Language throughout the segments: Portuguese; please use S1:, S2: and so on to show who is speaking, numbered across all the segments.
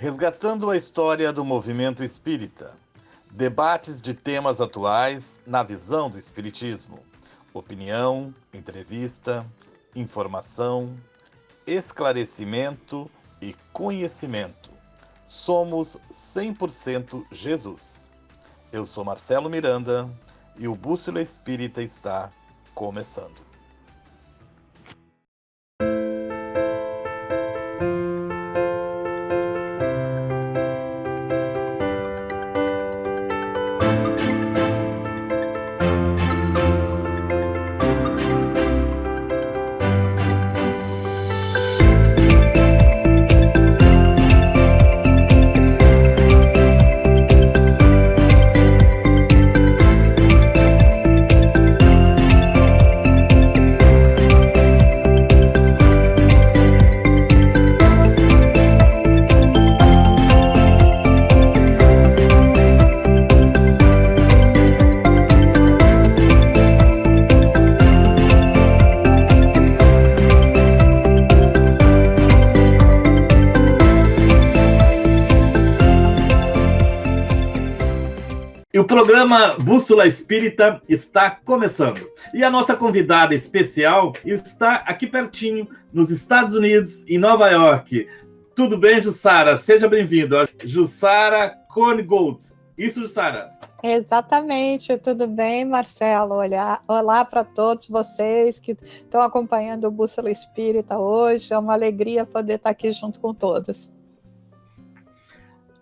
S1: Resgatando a história do movimento espírita. Debates de temas atuais na visão do Espiritismo. Opinião, entrevista, informação, esclarecimento e conhecimento. Somos 100% Jesus. Eu sou Marcelo Miranda e o Bússola Espírita está começando. Programa Bússola Espírita está começando. E a nossa convidada especial está aqui pertinho, nos Estados Unidos, em Nova York. Tudo bem, Jussara? Seja bem-vindo. Jussara Gold. Isso, Jussara?
S2: Exatamente, tudo bem, Marcelo? Olá, olá para todos vocês que estão acompanhando o Bússola Espírita hoje. É uma alegria poder estar aqui junto com todos.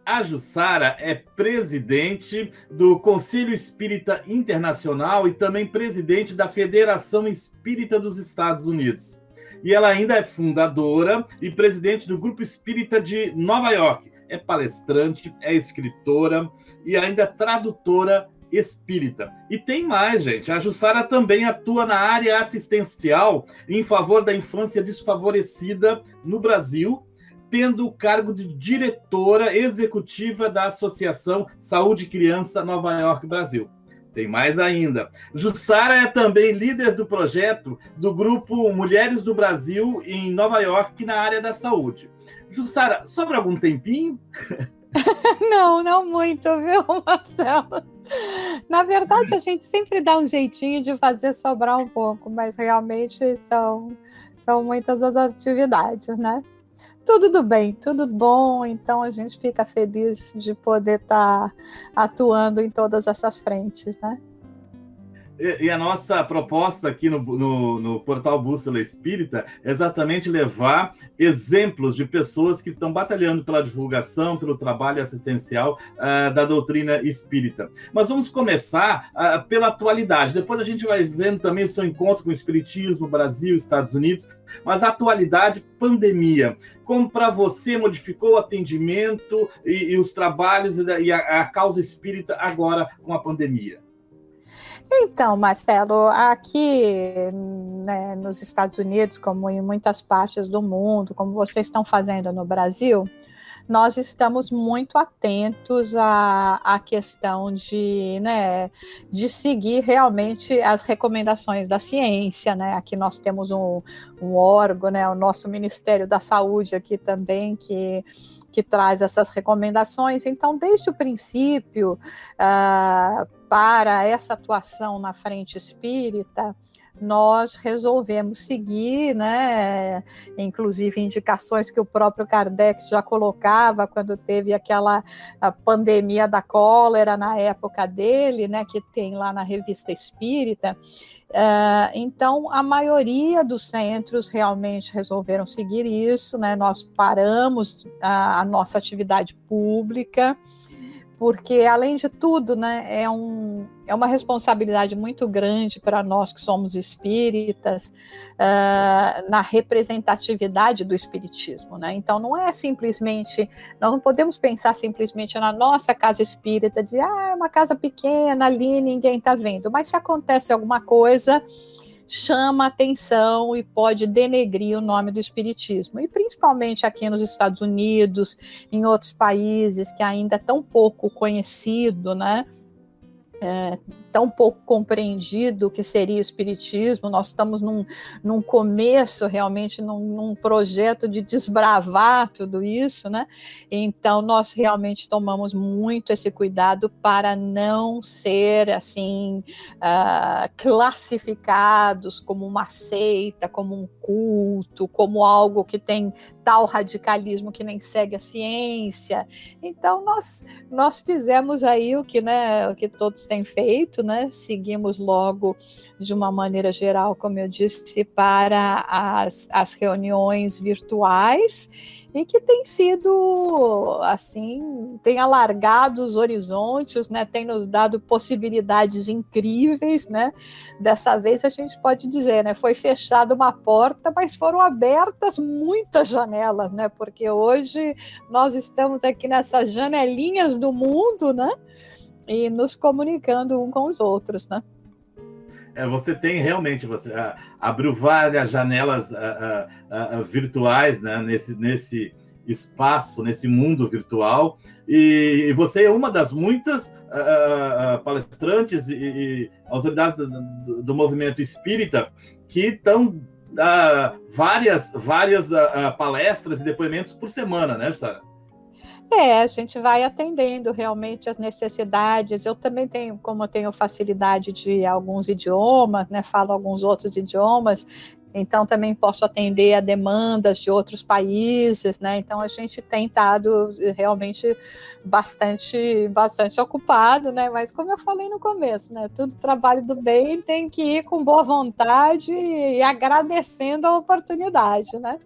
S1: A Jussara é presidente do Conselho Espírita Internacional e também presidente da Federação Espírita dos Estados Unidos. E ela ainda é fundadora e presidente do Grupo Espírita de Nova York. É palestrante, é escritora e ainda é tradutora espírita. E tem mais, gente. A Jussara também atua na área assistencial em favor da infância desfavorecida no Brasil tendo o cargo de diretora executiva da Associação Saúde Criança Nova York Brasil. Tem mais ainda. Jussara é também líder do projeto do grupo Mulheres do Brasil em Nova York na área da saúde. Jussara, sobra algum tempinho?
S2: não, não muito, viu, Marcelo? Na verdade, a gente sempre dá um jeitinho de fazer sobrar um pouco, mas realmente são, são muitas as atividades, né? Tudo do bem, tudo bom. Então a gente fica feliz de poder estar tá atuando em todas essas frentes, né?
S1: E, a nossa proposta aqui no, no, no, portal Bússola Espírita é exatamente levar exemplos de pessoas que estão batalhando pela divulgação, pelo trabalho assistencial uh, da doutrina espírita. Mas vamos começar uh, pela atualidade. Depois a gente vai vendo também o seu encontro com o Espiritismo, Brasil, Estados Unidos. Mas a atualidade, pandemia. Como para você modificou o atendimento e, e os trabalhos e, e a, a causa espírita agora com a pandemia?
S2: Então, Marcelo, aqui né, nos Estados Unidos, como em muitas partes do mundo, como vocês estão fazendo no Brasil, nós estamos muito atentos à, à questão de, né, de seguir realmente as recomendações da ciência. Né? Aqui nós temos um, um órgão, né, o nosso Ministério da Saúde aqui também, que que traz essas recomendações. Então, desde o princípio, uh, para essa atuação na frente espírita, nós resolvemos seguir, né, inclusive indicações que o próprio Kardec já colocava quando teve aquela pandemia da cólera na época dele, né, que tem lá na revista Espírita. Uh, então, a maioria dos centros realmente resolveram seguir isso, né? Nós paramos a, a nossa atividade pública, porque além de tudo, né, é, um, é uma responsabilidade muito grande para nós que somos espíritas uh, na representatividade do espiritismo, né? Então não é simplesmente, nós não podemos pensar simplesmente na nossa casa espírita de ah, é uma casa pequena ali, ninguém está vendo, mas se acontece alguma coisa chama atenção e pode denegrir o nome do espiritismo. E principalmente aqui nos Estados Unidos, em outros países que ainda é tão pouco conhecido, né? É, tão pouco compreendido o que seria o espiritismo. Nós estamos num, num começo, realmente, num, num, projeto de desbravar tudo isso, né? Então, nós realmente tomamos muito esse cuidado para não ser, assim, uh, classificados como uma seita, como um culto, como algo que tem tal radicalismo que nem segue a ciência. Então, nós, nós fizemos aí o que, né, o que todos têm feito, né? Seguimos logo de uma maneira geral, como eu disse, para as, as reuniões virtuais e que tem sido assim, tem alargado os horizontes, né? Tem nos dado possibilidades incríveis, né? Dessa vez a gente pode dizer, né? Foi fechada uma porta, mas foram abertas muitas janelas, né? Porque hoje nós estamos aqui nessas janelinhas do mundo, né? E nos comunicando um com os outros, né?
S1: É, você tem realmente, você uh, abriu várias janelas uh, uh, virtuais né, nesse, nesse espaço, nesse mundo virtual, e, você é uma das muitas palestrantes e, e autoridades do, do, do, movimento espírita que estão várias, várias palestras e depoimentos por semana, né, Sara?
S2: É, a gente vai atendendo realmente as necessidades. Eu também tenho, como eu tenho facilidade de alguns idiomas, né, falo alguns outros idiomas, então também posso atender a demandas de outros países, né? Então a gente tem estado realmente bastante, bastante ocupado, né? Mas como eu falei no começo, né? Tudo trabalho do bem tem que ir com boa vontade e agradecendo a oportunidade, né?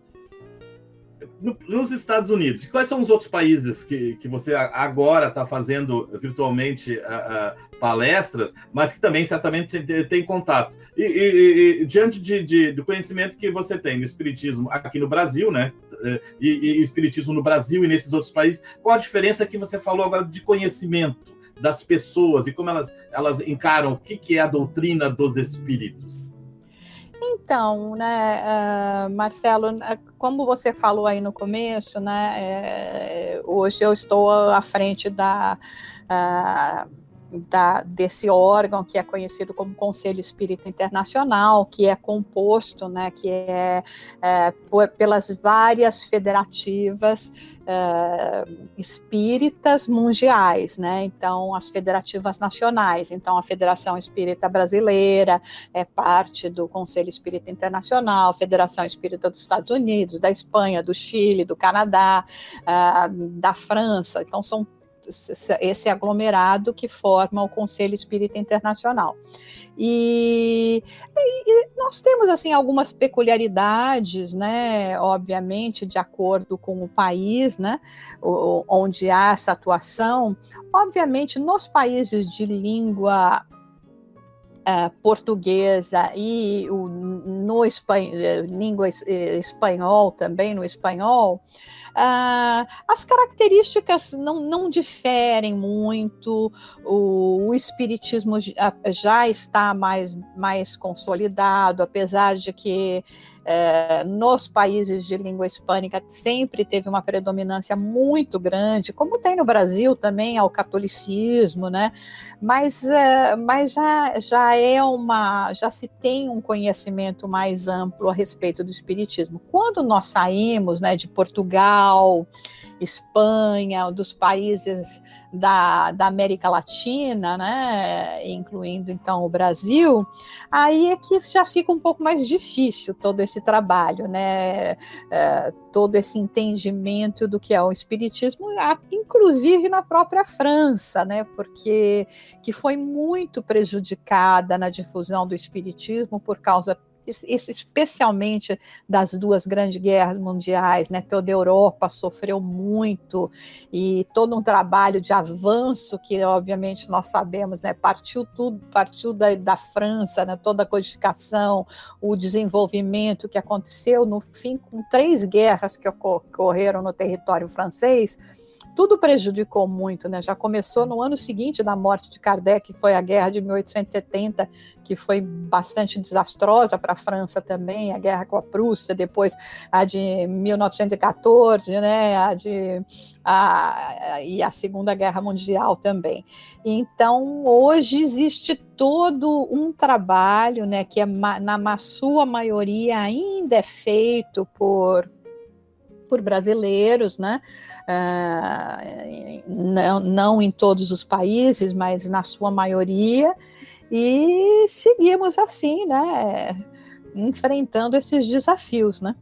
S1: Nos Estados Unidos, quais são os outros países que, que você agora está fazendo virtualmente uh, uh, palestras, mas que também certamente tem, tem contato? E, e, e diante de, de, do conhecimento que você tem no Espiritismo aqui no Brasil, né? E, e Espiritismo no Brasil e nesses outros países, qual a diferença que você falou agora de conhecimento das pessoas e como elas, elas encaram o que, que é a doutrina dos espíritos?
S2: Então, né, uh, Marcelo, né, como você falou aí no começo, né, é, hoje eu estou à frente da, uh, da, desse órgão que é conhecido como Conselho Espírita Internacional, que é composto, né, que é, é por, pelas várias federativas é, espíritas mundiais, né? Então, as federativas nacionais. Então, a Federação Espírita Brasileira é parte do Conselho Espírita Internacional, Federação Espírita dos Estados Unidos, da Espanha, do Chile, do Canadá, é, da França. Então, são esse aglomerado que forma o Conselho Espírita Internacional. E, e, nós temos assim algumas peculiaridades, né? Obviamente, de acordo com o país, né? onde há essa atuação. Obviamente, nos países de língua Portuguesa e o, no espanhol, língua espanhol também, no espanhol, Uh, as características não, não diferem muito, o, o espiritismo já está mais, mais consolidado, apesar de que é, nos países de língua hispânica sempre teve uma predominância muito grande, como tem no Brasil também, ao catolicismo, né? Mas, é, mas já, já é uma, já se tem um conhecimento mais amplo a respeito do espiritismo. Quando nós saímos, né, de Portugal, Espanha, dos países da, da América Latina, né, incluindo então o Brasil, aí é que já fica um pouco mais difícil todo esse trabalho, né, é, todo esse entendimento do que é o espiritismo, inclusive na própria França, né, porque que foi muito prejudicada na difusão do espiritismo por causa especialmente das duas grandes guerras mundiais, né? Toda a Europa sofreu muito e todo um trabalho de avanço que, obviamente, nós sabemos, né? Partiu tudo, partiu da, da França, né? Toda a codificação, o desenvolvimento que aconteceu no fim com três guerras que ocorreram no território francês tudo prejudicou muito, né? Já começou no ano seguinte da morte de Kardec, que foi a guerra de 1870, que foi bastante desastrosa para a França também, a guerra com a Prússia, depois a de 1914, né? A de a, e a Segunda Guerra Mundial também. Então, hoje existe todo um trabalho, né, que é, na sua maioria ainda é feito por por brasileiros, né? Uh, não, não em todos os países, mas na sua maioria, e seguimos assim, né? Enfrentando esses desafios, né?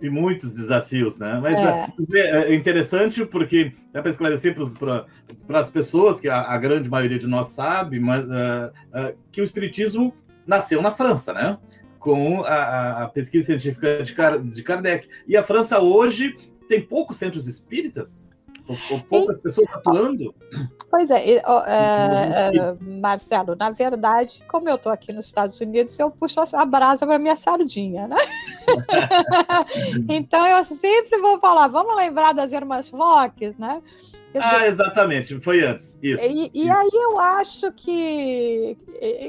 S1: E muitos desafios, né? Mas é, é, é interessante porque, é para esclarecer para as pessoas, que a, a, grande maioria de nós sabe, mas, uh, uh, que o Espiritismo nasceu na França, né? Com a, a pesquisa científica de, Car, de Kardec. E a França hoje tem poucos centros espíritas? Ou, ou poucas e, pessoas atuando?
S2: Pois é, é, é, Marcelo, na verdade, como eu estou aqui nos Estados Unidos, eu puxo a brasa para minha sardinha, né? então eu sempre vou falar, vamos lembrar das irmãs Fox, né?
S1: Ah, exatamente, foi antes. Isso.
S2: E, e aí eu acho que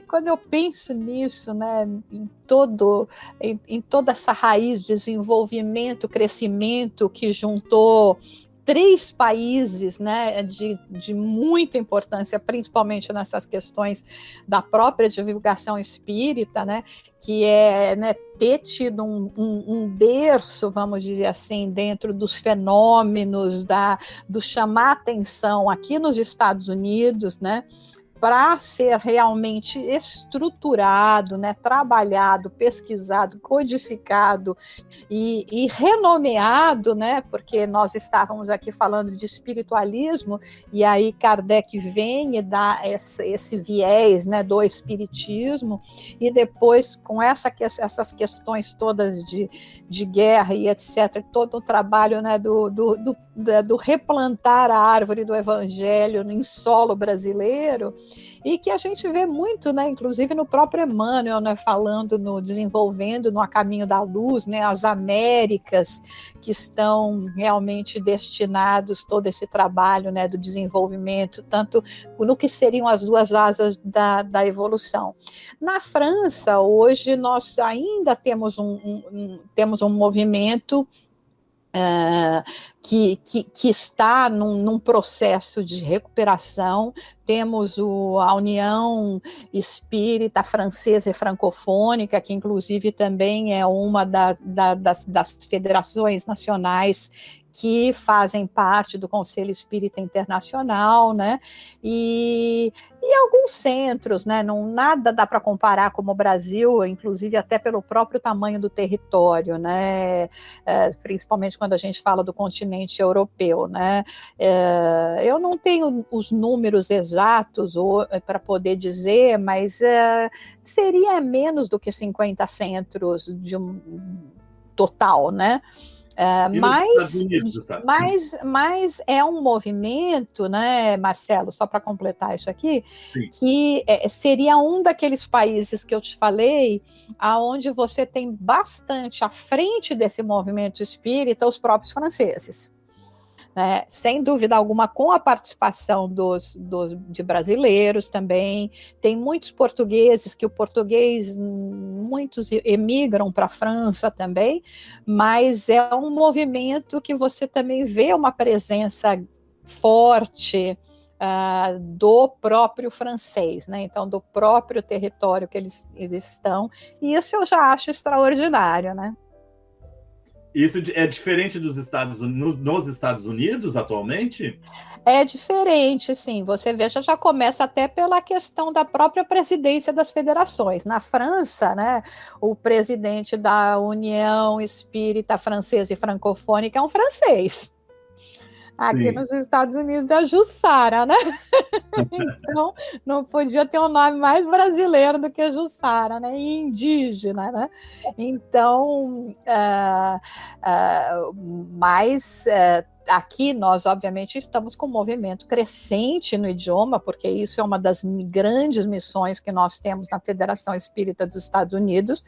S2: quando eu penso nisso, né, em todo, em, em toda essa raiz de desenvolvimento, crescimento que juntou três países né, de, de muita importância, principalmente nessas questões da própria divulgação espírita, né, que é né, ter tido um, um, um, berço, vamos dizer assim, dentro dos fenômenos da, do chamar atenção aqui nos Estados Unidos, né? Para ser realmente estruturado, né, trabalhado, pesquisado, codificado e, e, renomeado, né, porque nós estávamos aqui falando de espiritualismo e aí Kardec vem e dá esse, esse viés, né, do espiritismo e depois com essa, essas questões todas de, de guerra e etc, todo o trabalho, né, do, do, do, do replantar a árvore do evangelho em solo brasileiro, e que a gente vê muito, né, inclusive no próprio Emmanuel, né, falando no desenvolvendo no A Caminho da Luz, né, as Américas que estão realmente destinados todo esse trabalho, né, do desenvolvimento, tanto no que seriam as duas asas da, da evolução. Na França, hoje nós ainda temos um, um, um temos um movimento Uh, que, que, que, está num, num, processo de recuperação. Temos o, a União Espírita Francesa e Francofônica, que inclusive também é uma da, da, das, das federações nacionais que fazem parte do Conselho Espírita Internacional, né? E, e alguns centros, né? Não nada dá para comparar como o Brasil, inclusive até pelo próprio tamanho do território, né? É, principalmente quando a gente fala do continente europeu, né? É, eu não tenho os números exatos para poder dizer, mas é, seria menos do que 50 centros de um total, né? É, mas, Unidos, mas, mas é um movimento, né, Marcelo, só para completar isso aqui, Sim. que é, seria um daqueles países que eu te falei, aonde você tem bastante à frente desse movimento espírita os próprios franceses né? sem dúvida alguma, com a participação dos, dos, de brasileiros também. Tem muitos portugueses que o português, muitos emigram para a França também, mas é um movimento que você também vê uma presença forte. Uh, do próprio francês, né? Então, do próprio território que eles, eles estão, e isso eu já acho extraordinário, né?
S1: Isso é diferente dos Estados Unidos, nos Estados Unidos atualmente?
S2: É diferente, sim. Você veja, já começa até pela questão da própria presidência das federações. Na França, né, o presidente da União Espírita Francesa e Francofônica é um francês. Aqui Sim. nos Estados Unidos é Jussara, né? então, não podia ter um nome mais brasileiro do que Jussara, né? E indígena, né? Então, uh, uh, mas uh, aqui nós, obviamente, estamos com um movimento crescente no idioma, porque isso é uma das grandes missões que nós temos na Federação Espírita dos Estados Unidos,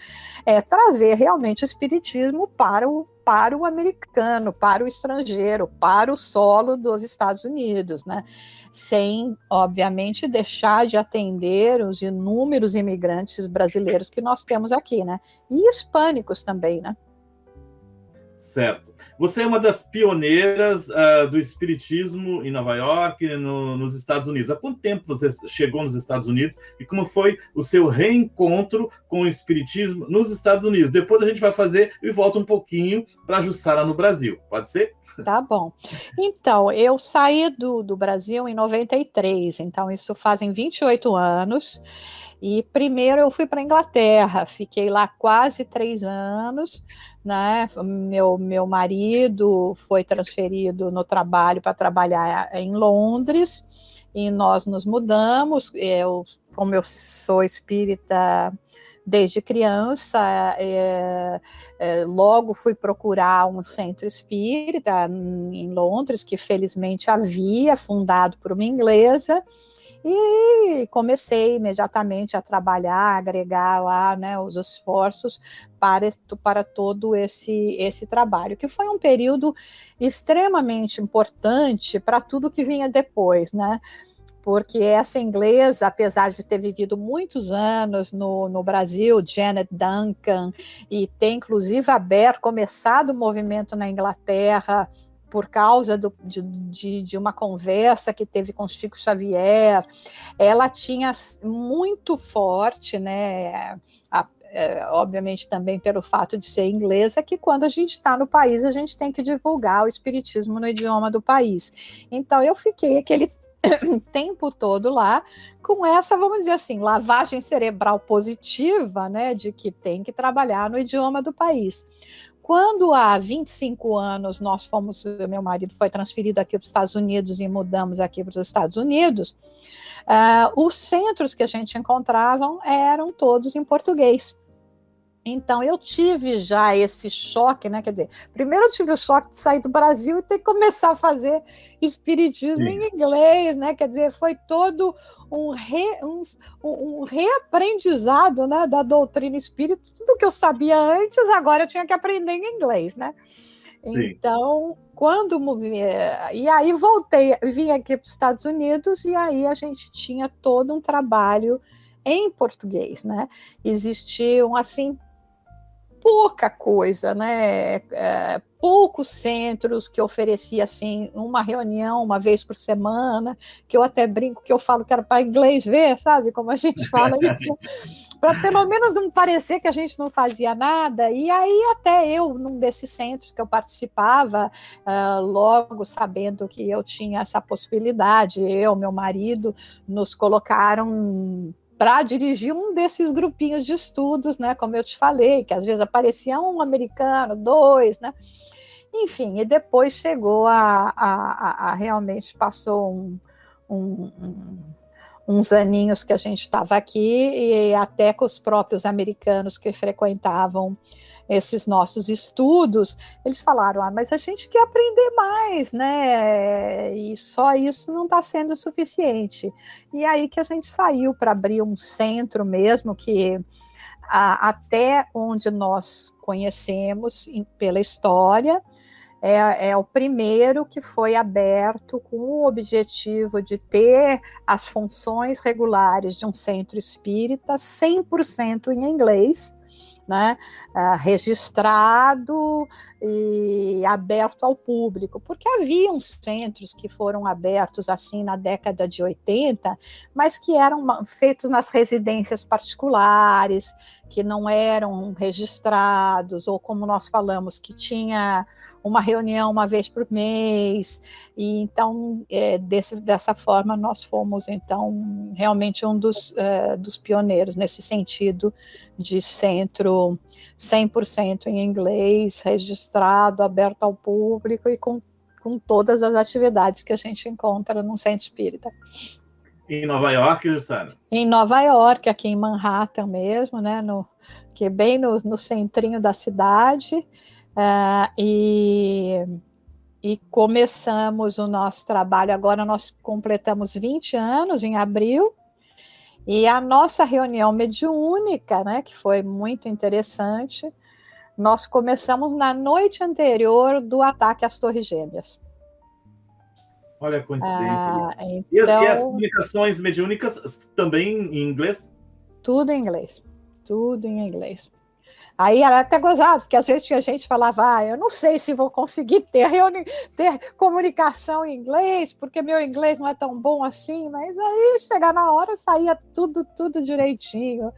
S2: é trazer realmente o espiritismo para o para o americano, para o estrangeiro, para o solo dos Estados Unidos, né? Sem, obviamente, deixar de atender os inúmeros imigrantes brasileiros que nós temos aqui, né? E hispânicos também, né?
S1: Certo. Você é uma das pioneiras uh, do espiritismo em Nova York, no, nos Estados Unidos. Há quanto tempo você chegou nos Estados Unidos e como foi o seu reencontro com o espiritismo nos Estados Unidos? Depois a gente vai fazer e volta um pouquinho para Jussara no Brasil. Pode ser?
S2: Tá bom. Então, eu saí do, do Brasil em 93, então isso fazem 28 anos. E primeiro eu fui para Inglaterra, fiquei lá quase três anos, né? Meu, meu marido foi transferido no trabalho para trabalhar em Londres e nós nos mudamos. Eu, como eu sou espírita desde criança, é, é, logo fui procurar um centro espírita em Londres, que felizmente havia, fundado por uma inglesa. E comecei imediatamente a trabalhar, agregar lá né, os esforços para, para todo esse, esse trabalho, que foi um período extremamente importante para tudo que vinha depois, né? porque essa inglesa, apesar de ter vivido muitos anos no, no Brasil, Janet Duncan, e ter inclusive aberto, começado o movimento na Inglaterra, por causa do, de, de, de, uma conversa que teve com Chico Xavier, ela tinha muito forte, né? A, é, obviamente também pelo fato de ser inglesa, que quando a gente está no país, a gente tem que divulgar o espiritismo no idioma do país. Então eu fiquei aquele tempo todo lá com essa, vamos dizer assim, lavagem cerebral positiva, né, de que tem que trabalhar no idioma do país. Quando há 25 anos nós fomos, meu marido foi transferido aqui para os Estados Unidos e mudamos aqui para os Estados Unidos, uh, os centros que a gente encontrava eram todos em português. Então eu tive já esse choque, né? Quer dizer, primeiro eu tive o choque de sair do Brasil e ter que começar a fazer espiritismo Sim. em inglês, né? Quer dizer, foi todo um, re, um, um, reaprendizado né, da doutrina espírita, tudo que eu sabia antes, agora eu tinha que aprender em inglês, né? Sim. Então, quando e aí voltei, vim aqui para os Estados Unidos e aí a gente tinha todo um trabalho em português, né? Existiam assim pouca coisa, né? É, poucos centros que oferecia assim uma reunião uma vez por semana, que eu até brinco que eu falo que era para inglês ver, sabe? Como a gente fala isso, para pelo menos não parecer que a gente não fazia nada. E aí até eu num desses centros que eu participava, uh, logo sabendo que eu tinha essa possibilidade, eu, meu marido, nos colocaram para dirigir um desses grupinhos de estudos, né? Como eu te falei, que às vezes aparecia um americano, dois, né? Enfim, e depois chegou a, a, a realmente passou um, um, um, uns aninhos que a gente estava aqui e até com os próprios americanos que frequentavam esses nossos estudos, eles falaram: ah, mas a gente quer aprender mais, né? E só isso não está sendo suficiente. E aí que a gente saiu para abrir um centro mesmo que a, até onde nós conhecemos em, pela história. É, é, o primeiro que foi aberto com o objetivo de ter as funções regulares de um centro espírita 100% em inglês, né, uh, registrado e aberto ao público, porque haviam centros que foram abertos assim na década de 80, mas que eram feitos nas residências particulares, que não eram registrados, ou como nós falamos, que tinha uma reunião uma vez por mês, e então é, desse, dessa forma nós fomos então realmente um dos, é, dos pioneiros nesse sentido de centro 100% em inglês, registrado, aberto ao público e com, com todas as atividades que a gente encontra no centro espírita.
S1: Em Nova York, Jussara?
S2: Em Nova York, aqui em Manhattan mesmo, né? No, que é bem no, no centrinho da cidade. Uh, e, e começamos o nosso trabalho. Agora nós completamos 20 anos em abril. E a nossa reunião mediúnica, né, que foi muito interessante, nós começamos na noite anterior do ataque às Torres Gêmeas.
S1: Olha a coincidência. Ah, então... e, as, e, as, então comunicações mediúnicas também em inglês?
S2: Tudo em inglês. Tudo em inglês. Aí era até gozado, porque às vezes tinha gente que falava, ah, eu não sei se vou conseguir ter, ter comunicação em inglês, porque meu inglês não é tão bom assim, mas aí chegar na hora saía tudo, tudo direitinho.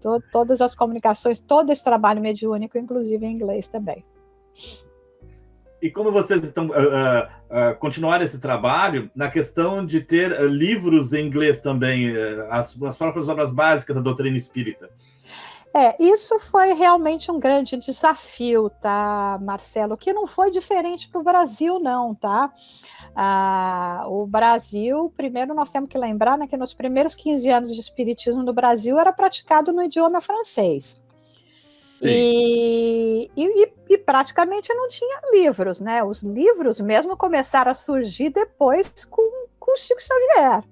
S2: To todas as comunicações, todo esse trabalho mediúnico, inclusive em inglês também.
S1: E como vocês estão uh, uh, uh, continuar esse trabalho na questão de ter livros em inglês também, as, as próprias obras básicas da doutrina espírita?
S2: É, isso foi realmente um grande desafio, tá, Marcelo? Que não foi diferente para o Brasil, não, tá? Ah, o Brasil, primeiro nós temos que lembrar né, que nos primeiros 15 anos de espiritismo no Brasil era praticado no idioma francês. E, e, e, praticamente não tinha livros, né? Os livros mesmo começaram a surgir depois com, com Chico Xavier.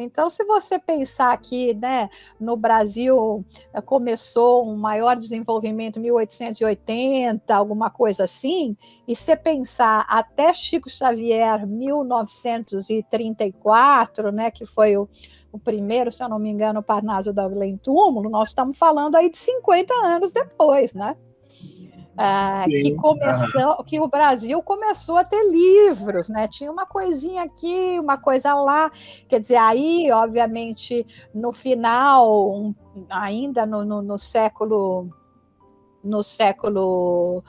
S2: Então, se você pensar que né, no Brasil eh, começou um maior desenvolvimento em 1880, alguma coisa assim, e você pensar até Chico Xavier, 1934, né, que foi o, o primeiro, se eu não me engano, Parnaso da Além Túmulo, nós estamos falando aí de 50 anos depois, né? Ah, que começou, que o Brasil começou a ter livros, né? Tinha uma coisinha aqui, uma coisa lá. Quer dizer, aí, obviamente, no final, um, ainda no, no, no século no século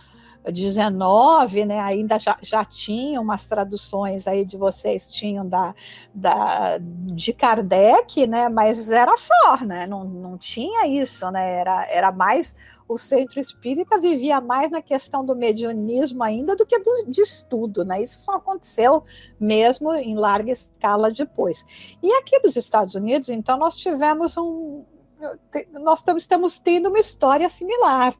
S2: 19, né, ainda já, já tinham umas traduções aí de vocês, tinham da, da, de Kardec, né, mas era só, né, não, não tinha isso, né, era, era mais, o centro espírita vivia mais na questão do mediunismo ainda do que do, de estudo, né, isso só aconteceu mesmo em larga escala depois. E aqui dos Estados Unidos, então, nós tivemos um, nós estamos tendo uma história similar,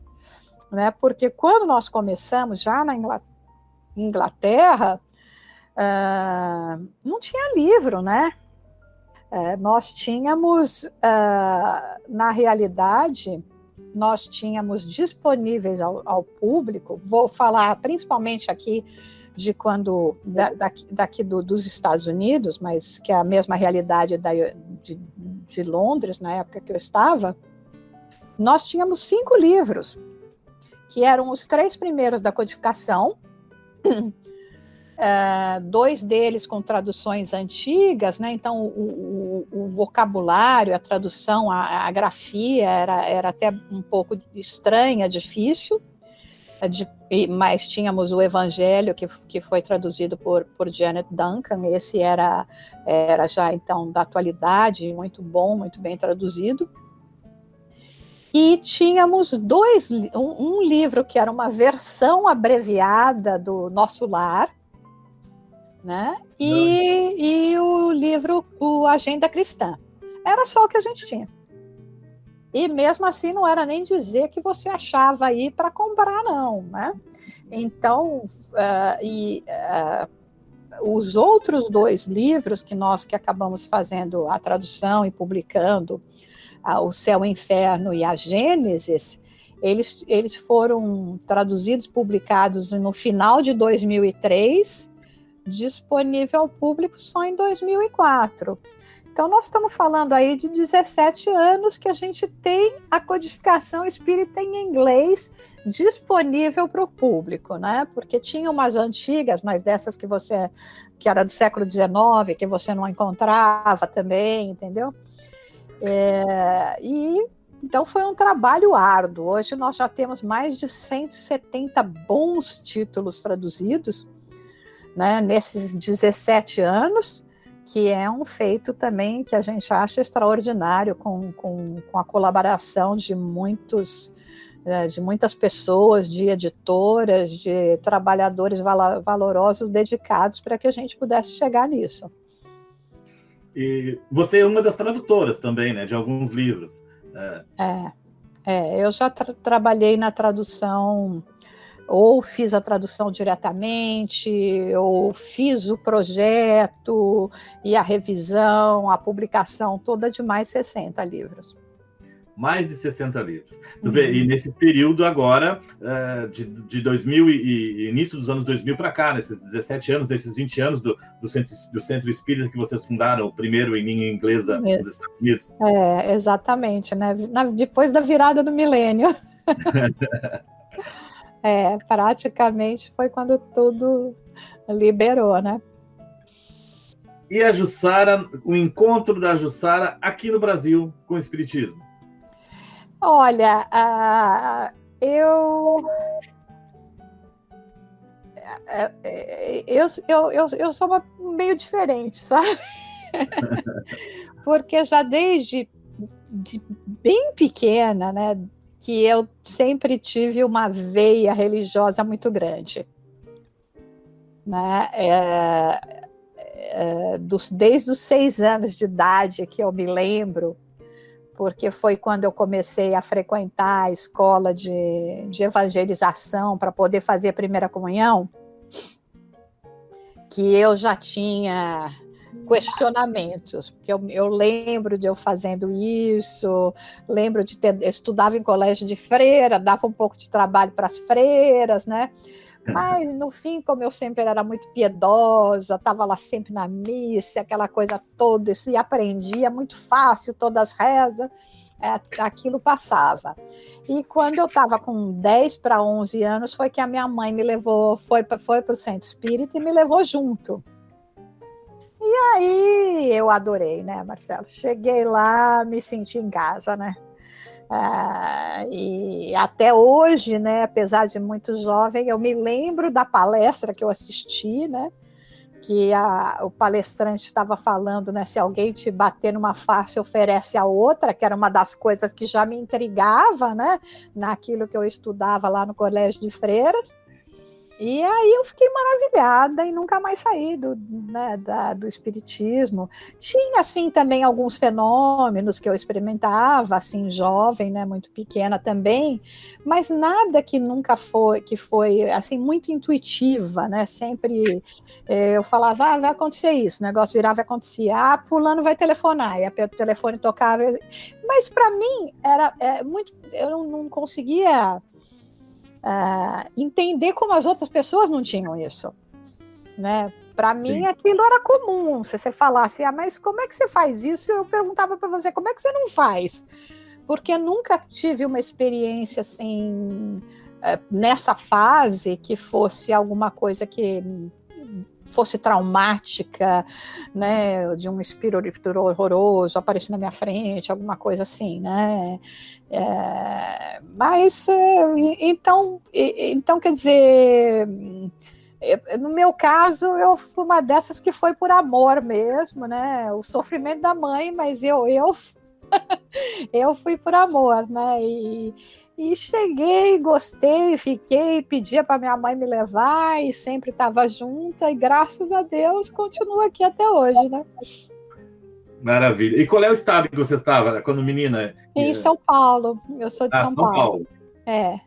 S2: né? Porque quando nós começamos já na Inglaterra, uh, não tinha livro, né? Uh, nós tínhamos, uh, na realidade, nós tínhamos disponíveis ao, ao, público, vou falar principalmente aqui de quando, da, daqui, daqui do, dos Estados Unidos, mas que é a mesma realidade da, de, de Londres, na época que eu estava, nós tínhamos cinco livros que eram os três primeiros da codificação, uh, dois deles com traduções antigas, né? Então o, o, o vocabulário, a tradução, a, a, grafia era, era até um pouco estranha, difícil. É de, mas tínhamos o Evangelho que, que foi traduzido por, por Janet Duncan. Esse era era já então da atualidade, muito bom, muito bem traduzido. E tínhamos dois, um, um, livro que era uma versão abreviada do Nosso Lar, né? E, e o livro o Agenda Cristã. Era só o que a gente tinha. E mesmo assim não era nem dizer que você achava aí para comprar, não, né? Então, uh, e, uh, os outros dois livros que nós que acabamos fazendo a tradução e publicando o Céu o Inferno e a Gênesis, eles, eles foram traduzidos, publicados no final de 2003, disponível ao público só em 2004. Então, nós estamos falando aí de 17 anos que a gente tem a codificação espírita em inglês disponível para o público, né? Porque tinha umas antigas, mas dessas que você, que era do século XIX, que você não encontrava também, entendeu? É, e então foi um trabalho árduo. Hoje nós já temos mais de 170 bons títulos traduzidos né, nesses 17 anos, que é um feito também que a gente acha extraordinário com, com, com a colaboração de muitos é, de muitas pessoas, de editoras, de trabalhadores valorosos dedicados para que a gente pudesse chegar nisso.
S1: E você é uma das tradutoras também, né, de alguns livros.
S2: É, é, é eu já tra trabalhei na tradução ou fiz a tradução diretamente, ou fiz o projeto e a revisão, a publicação toda de mais 60 livros
S1: mais de 60 livros. Uhum. Vê, e nesse período agora, uh, de, de 2000 e, e, início dos anos 2000 para cá, nesses 17 anos, desses 20 anos do, do, centro, do Centro Espírita que vocês fundaram, o primeiro em língua inglesa é. nos Estados Unidos.
S2: É, exatamente, né? Na, depois da virada do milênio. é, praticamente foi quando tudo liberou, né?
S1: E a Jussara, o encontro da Jussara aqui no Brasil com o Espiritismo?
S2: Olha, uh, eu, eu, eu, eu, eu sou uma, meio diferente, sabe? Porque já desde de bem pequena, né, que eu sempre tive uma veia religiosa muito grande. Né? É, é, dos, desde os seis anos de idade que eu me lembro, porque foi quando eu comecei a frequentar a escola de, de evangelização para poder fazer a primeira comunhão, que eu já tinha questionamentos, porque eu, eu, lembro de eu fazendo isso, lembro de ter estudava em colégio de freira, dava um pouco de trabalho para as freiras, né? Mas, no fim, como eu sempre era muito piedosa, estava lá sempre na missa, aquela coisa toda, e aprendia muito fácil todas as rezas, é, aquilo passava. E quando eu estava com 10 para 11 anos, foi que a minha mãe me levou, foi, foi para o centro espírita e me levou junto. E aí eu adorei, né, Marcelo? Cheguei lá, me senti em casa, né? Ah, e até hoje, né, apesar de muito jovem, eu me lembro da palestra que eu assisti, né, que a, o palestrante estava falando, né, se alguém te bater numa face, oferece a outra, que era uma das coisas que já me intrigava, né, naquilo que eu estudava lá no colégio de freiras. E aí eu fiquei maravilhada e nunca mais saí do, né, da, do espiritismo. Tinha, assim, também alguns fenômenos que eu experimentava, assim, jovem, né, muito pequena também, mas nada que nunca foi, que foi, assim, muito intuitiva, né, sempre eh, eu falava, ah, vai acontecer isso, o negócio virava e acontecia, ah, fulano vai telefonar, e o telefone tocava, mas para mim era é, muito, eu não, não conseguia uh, entender como as outras pessoas não tinham isso, né? Para mim aquilo era comum. Se você falasse, ah, mas como é que você faz isso? Eu perguntava para você, como é que você não faz? Porque eu nunca tive uma experiência assim eh, nessa fase que fosse alguma coisa que fosse traumática, né, de um espírito horroroso aparecer na minha frente, alguma coisa assim, né? É, mas é, então, então quer dizer, no meu caso, eu fui uma dessas que foi por amor mesmo, né? O sofrimento da mãe, mas eu eu eu fui por amor, né? E, e cheguei, gostei, fiquei, pedia para minha mãe me levar e sempre estava junta, e graças a Deus continua aqui até hoje, né?
S1: Maravilha. E qual é o estado que você estava quando menina?
S2: Em São Paulo. Eu sou de ah, São, São Paulo. Paulo. É.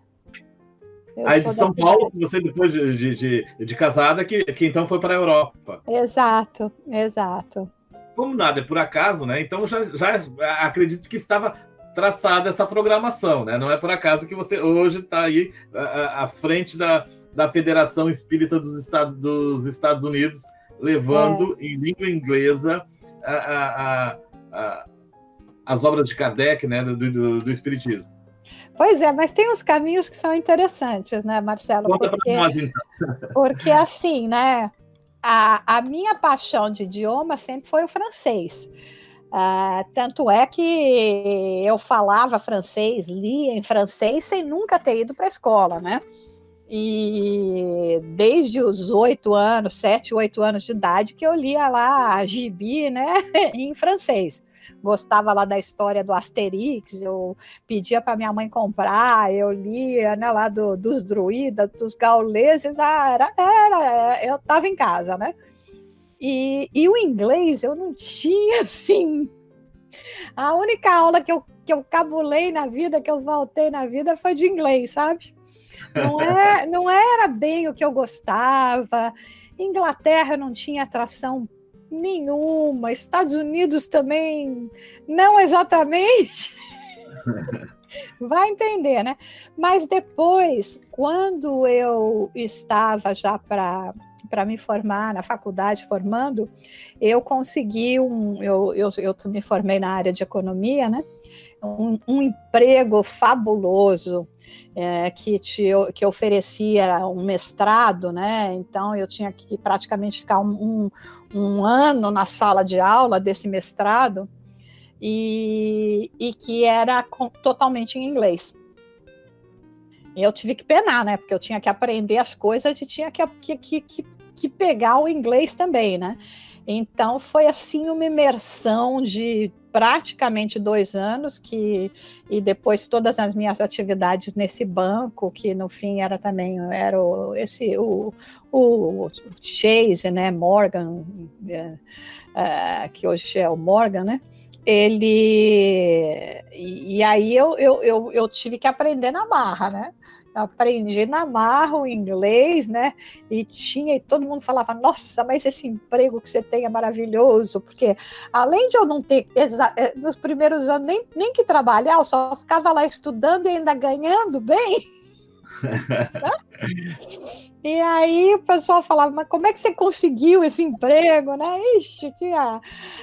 S1: Eu Aí de São Paulo, cidade. você depois de, de, de, casada, que, que então foi para a Europa.
S2: Exato, exato.
S1: Como nada é por acaso, né? Então já, já acredito que estava traçada essa programação, né? Não é por acaso que você hoje está aí à, à, frente da, da Federação Espírita dos Estados, dos Estados Unidos, levando é. em língua inglesa a, a, as obras de Kardec, né? Do, do, do, Espiritismo.
S2: Pois é, mas tem uns caminhos que são interessantes, né, Marcelo? Conta porque, nós, então. porque assim, né? A, a minha paixão de idioma sempre foi o francês. Uh, tanto é que eu falava francês, lia em francês sem nunca ter ido para a escola, né? E desde os oito anos, sete, oito anos de idade, que eu lia lá a gibi, né, em francês. Gostava lá da história do Asterix, eu pedia para minha mãe comprar, eu lia né, lá do, dos druidas, dos gauleses, ah, era, era eu estava em casa, né? E, e o inglês eu não tinha assim. A única aula que eu, que eu cabulei na vida, que eu voltei na vida, foi de inglês, sabe? não, é, não era bem o que eu gostava. Inglaterra não tinha atração nenhuma, Estados Unidos também não exatamente. Vai entender, né? Mas depois, quando eu estava já para para me formar na faculdade formando, eu consegui um, eu, eu, eu me formei na área de economia, né? Um, um emprego fabuloso é, que, te, que oferecia um mestrado, né? Então eu tinha que praticamente ficar um, um, um ano na sala de aula desse mestrado e, e que era totalmente em inglês. Eu tive que penar, né? Porque eu tinha que aprender as coisas e tinha que, que, que, que pegar o inglês também, né? Então foi assim uma imersão de praticamente dois anos que e depois todas as minhas atividades nesse banco que no fim era também era o, esse o, o, o Chase né? Morgan é, é, que hoje é o Morgan né? Ele e, e aí eu, eu, eu, eu tive que aprender na marra né aprendi na marra o inglês, né? E tinha, e todo mundo falava: Nossa, mas esse emprego que você tem é maravilhoso, porque além de eu não ter, eh, nos primeiros anos, nem, nem que trabalhar, eu só ficava lá estudando e ainda ganhando bem. e aí o pessoal falava, mas como é que você conseguiu esse emprego, né? Ixi, tinha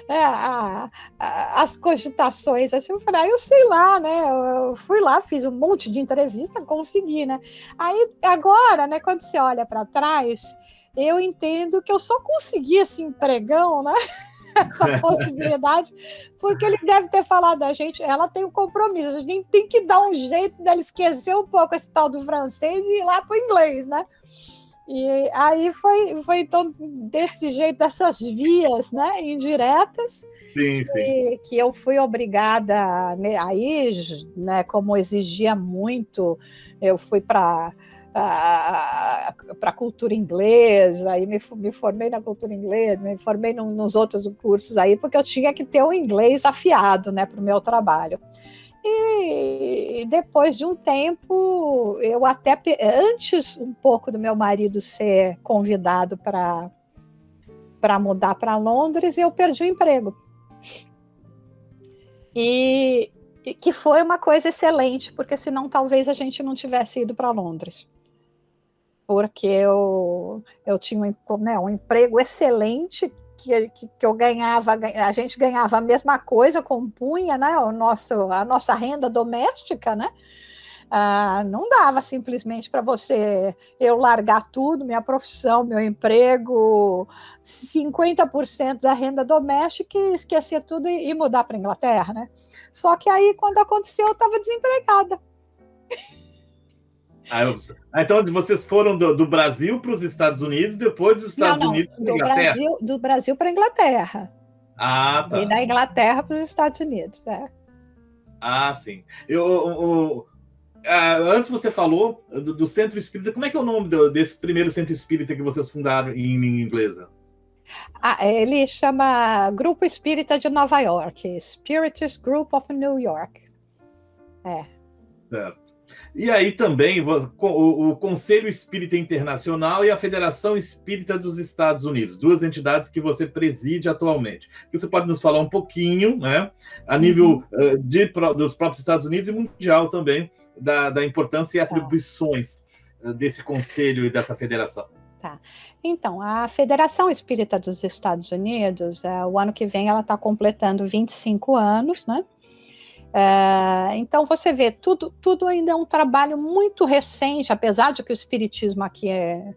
S2: né, a, a, as cogitações assim, eu falei, ah, eu sei lá, né? Eu fui lá, fiz um monte de entrevista, consegui, né? Aí agora, né, quando você olha para trás, eu entendo que eu só consegui esse empregão, né? essa possibilidade, porque ele deve ter falado a gente, ela tem um compromisso, a gente tem que dar um jeito dela esquecer um pouco esse tal do francês e ir lá para o inglês, né? E aí foi, foi então desse jeito, dessas vias né, indiretas, sim, que, sim. que eu fui obrigada, né, aí, né, como exigia muito, eu fui para para a cultura inglesa, aí me, me, formei na cultura inglesa, me formei no, nos outros cursos aí, porque eu tinha que ter o inglês afiado né, para o meu trabalho. E depois de um tempo, eu até antes um pouco do meu marido ser convidado para para mudar para Londres, eu perdi o emprego. E, e que foi uma coisa excelente, porque senão talvez a gente não tivesse ido para Londres porque eu, eu tinha um, né, um emprego excelente que, que, que, eu ganhava, a gente ganhava a mesma coisa, compunha né, o nosso, a nossa renda doméstica, né? Ah, não dava simplesmente para você eu largar tudo, minha profissão, meu emprego, 50% da renda doméstica e esquecer tudo e, e mudar para Inglaterra, né? Só que aí, quando aconteceu, eu estava desempregada.
S1: Ah, ah, então vocês foram do, do Brasil para os Estados Unidos, depois dos Estados
S2: não, não,
S1: Unidos
S2: para Inglaterra? Brasil, do Brasil para a Inglaterra.
S1: Ah, tá.
S2: E da Inglaterra para os Estados Unidos, é.
S1: Ah, sim. Eu, eu, eu ah, antes você falou do, do, Centro Espírita. Como é que é o nome do, desse primeiro Centro Espírita que vocês fundaram em, em inglesa?
S2: Ah, ele chama Grupo Espírita de Nova York, Spiritist Group of New York. É.
S1: Certo. E aí também o, Conselho Espírita Internacional e a Federação Espírita dos Estados Unidos, duas entidades que você preside atualmente. Você pode nos falar um pouquinho, né, a nível uhum. uh, de, dos próprios Estados Unidos e mundial também, da, da importância e tá. atribuições uh, desse conselho e dessa federação.
S2: Tá. Então, a Federação Espírita dos Estados Unidos, uh, o ano que vem ela está completando 25 anos, né? É, então você vê, tudo, tudo ainda é um trabalho muito recente, apesar de que o espiritismo aqui é.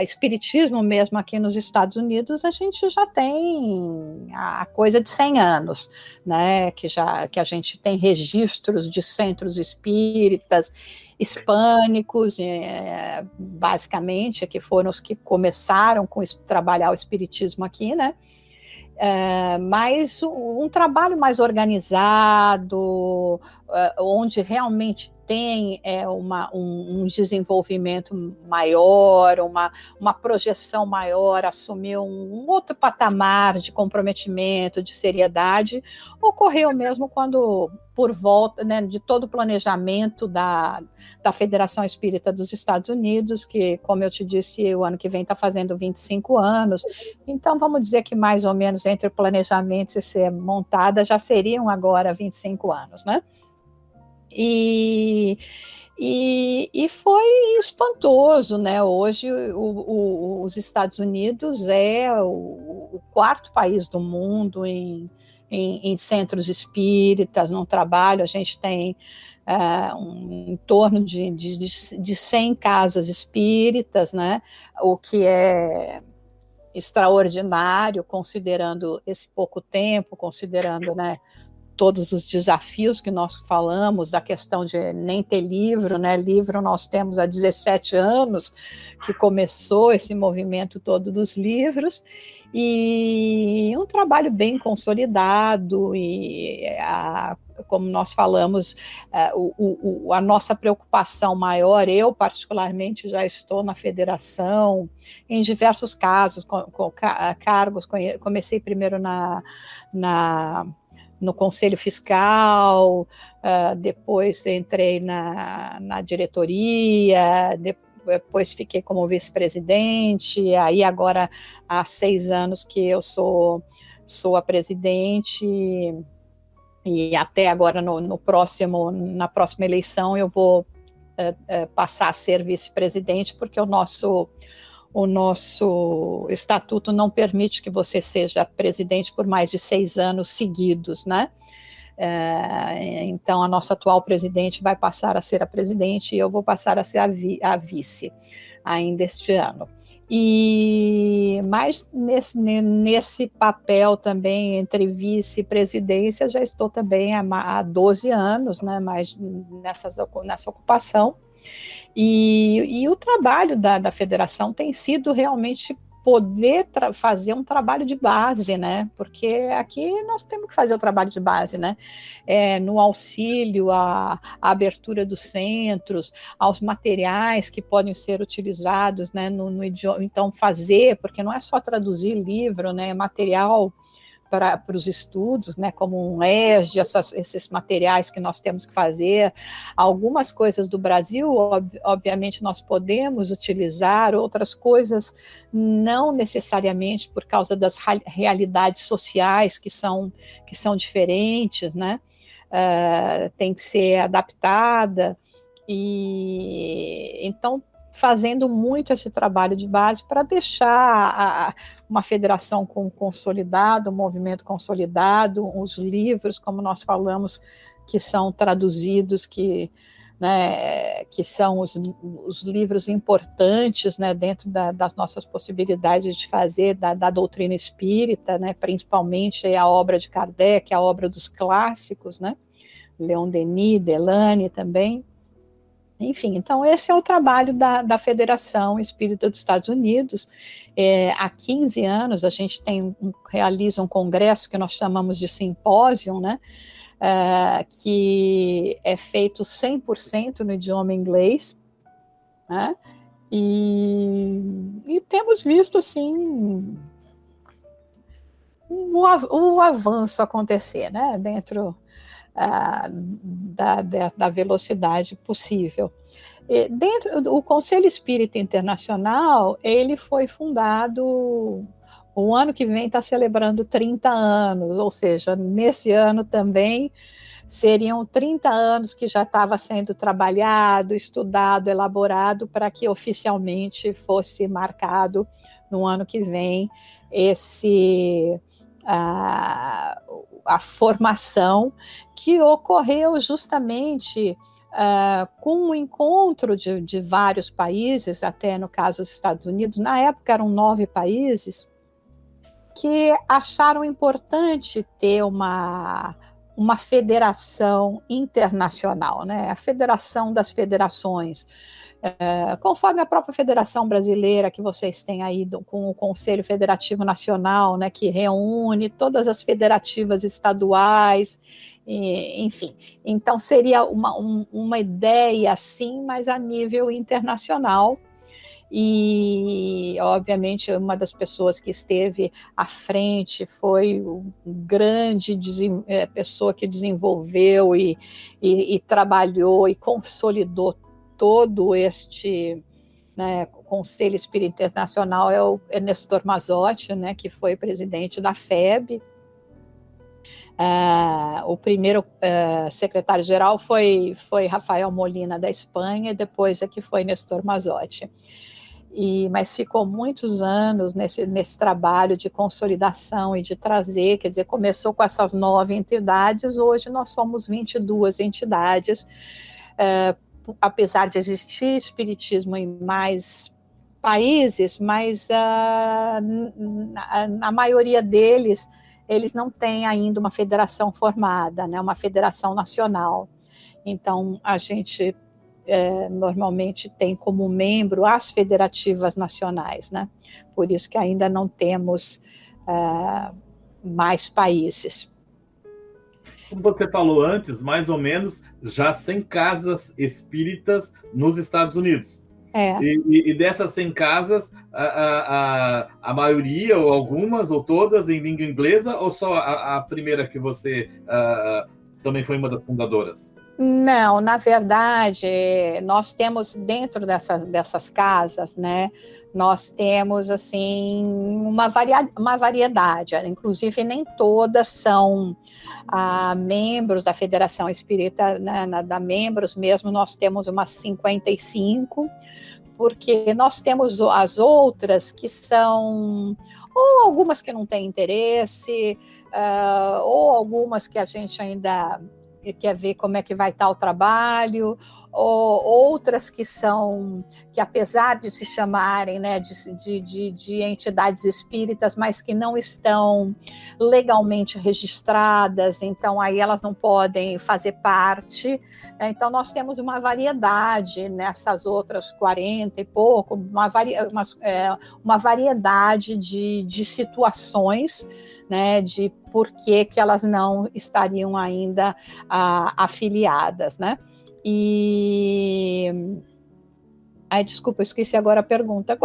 S2: Espiritismo mesmo aqui nos Estados Unidos, a gente já tem a coisa de 100 anos, né? Que, já, que a gente tem registros de centros espíritas hispânicos, é, basicamente, que foram os que começaram com trabalhar o espiritismo aqui, né? É, mas um, um, trabalho mais organizado, onde realmente tem é, uma, um, um, desenvolvimento maior, uma, uma projeção maior, assumiu um, um, outro patamar de comprometimento, de seriedade, ocorreu mesmo quando, por volta né, de todo o planejamento da, da Federação Espírita dos Estados Unidos, que, como eu te disse, o ano que vem está fazendo 25 anos, então vamos dizer que mais ou menos entre o planejamento e ser montada já seriam agora 25 anos, né? E, e, e, foi espantoso, né? Hoje o, o, os Estados Unidos é o, o, quarto país do mundo em, em, em, centros espíritas, no trabalho. A gente tem é, um, em torno de, de, de 100 casas espíritas, né? O que é extraordinário, considerando esse pouco tempo, considerando, né? Todos os desafios que nós falamos, da questão de nem ter livro, né? Livro nós temos há 17 anos que começou esse movimento todo dos livros, e um trabalho bem consolidado, e a, como nós falamos, é, o, o, a nossa preocupação maior, eu particularmente já estou na federação, em diversos casos, com, com cargos, comecei primeiro na, na no Conselho Fiscal, uh, depois entrei na, na diretoria, depois fiquei como vice-presidente, aí agora há seis anos que eu sou, sou a presidente, e até agora no, no próximo, na próxima eleição eu vou uh, uh, passar a ser vice-presidente, porque o nosso o nosso estatuto não permite que você seja presidente por mais de seis anos seguidos, né? É, então, a nossa atual presidente vai passar a ser a presidente e eu vou passar a ser a, vi, a vice ainda este ano. E mais nesse, nesse papel também entre vice e presidência, já estou também há, há 12 anos, né, mais nessa, nessa ocupação. E, e o trabalho da, da federação tem sido realmente poder fazer um trabalho de base, né? Porque aqui nós temos que fazer o trabalho de base, né? É, no auxílio à, abertura dos centros, aos materiais que podem ser utilizados, né? No, no idioma, então fazer, porque não é só traduzir livro, né? Material para, os estudos, né, como um ESD, essas, esses materiais que nós temos que fazer. Algumas coisas do Brasil, ob, obviamente, nós podemos utilizar, outras coisas não necessariamente por causa das realidades sociais que são, que são diferentes, né? Uh, tem que ser adaptada. E então fazendo muito esse trabalho de base para deixar a, uma federação com consolidado, um movimento consolidado, os livros, como nós falamos, que são traduzidos, que, né, que são os, os, livros importantes né, dentro da, das nossas possibilidades de fazer da, da doutrina espírita, né, principalmente a obra de Kardec, a obra dos clássicos, né, Leon Denis, Delane também. Enfim, então esse é o trabalho da, da Federação Espírita dos Estados Unidos. É, há 15 anos a gente tem um, realiza um congresso que nós chamamos de simpósio, né? É, que é feito 100% no idioma inglês, né? E, e temos visto assim o, o avanço acontecer, né? Dentro da, da, da, velocidade possível. E dentro do Conselho Espírita Internacional, ele foi fundado o ano que vem está celebrando 30 anos, ou seja, nesse ano também seriam 30 anos que já estava sendo trabalhado, estudado, elaborado para que oficialmente fosse marcado no ano que vem esse a, a formação que ocorreu justamente Uh, com o encontro de, de, vários países, até no caso dos Estados Unidos, na época eram nove países, que acharam importante ter uma, uma federação internacional, né? a federação das federações. É, conforme a própria Federação Brasileira que vocês têm aí do, com o Conselho Federativo Nacional, né, que reúne todas as federativas estaduais e, enfim. Então, seria uma, um, uma ideia, sim, mas a nível internacional. E, obviamente, uma das pessoas que esteve à frente foi o grande é, pessoa que desenvolveu e, e, e trabalhou e consolidou todo este né, Conselho Espírita Internacional é o Nestor Mazotti, né, que foi presidente da FEB, Uh, o primeiro uh, secretário-geral foi, foi Rafael Molina da Espanha, e depois é que foi Nestor Mazotti. E, mas ficou muitos anos nesse, nesse trabalho de consolidação e de trazer, quer dizer, começou com essas nove entidades, hoje nós somos 22 entidades, uh, apesar de existir espiritismo em mais países, mas na, na maioria deles eles não têm ainda uma federação formada, né, uma federação nacional. Então, a gente é, normalmente tem como membro as federativas nacionais, né? Por isso que ainda não temos é, mais países.
S1: Como você falou antes, mais ou menos já 100 casas espíritas nos Estados Unidos. É. E, e, dessas 100 casas, a, a, a, maioria, ou algumas, ou todas, em língua inglesa, ou só a, a primeira que você uh, também foi uma das fundadoras?
S2: Não, na verdade, nós temos dentro dessas, dessas casas, né, nós temos, assim, uma, varia, uma variedade, inclusive nem todas são ah, membros da Federação Espírita, né, na, da membros mesmo, nós temos umas 55, porque nós temos as outras que são, ou algumas que não têm interesse, uh, ou algumas que a gente ainda quer ver como é que vai estar o trabalho, ou outras que são, que apesar de se chamarem né, de, de, de, entidades espíritas, mas que não estão legalmente registradas, então aí elas não podem fazer parte. Né? Então nós temos uma variedade nessas outras 40 e pouco, uma, varia, uma, é, uma variedade de, de situações né, de por que, que elas não estariam ainda ah, afiliadas, né? E Ai, desculpa, eu esqueci agora a pergunta.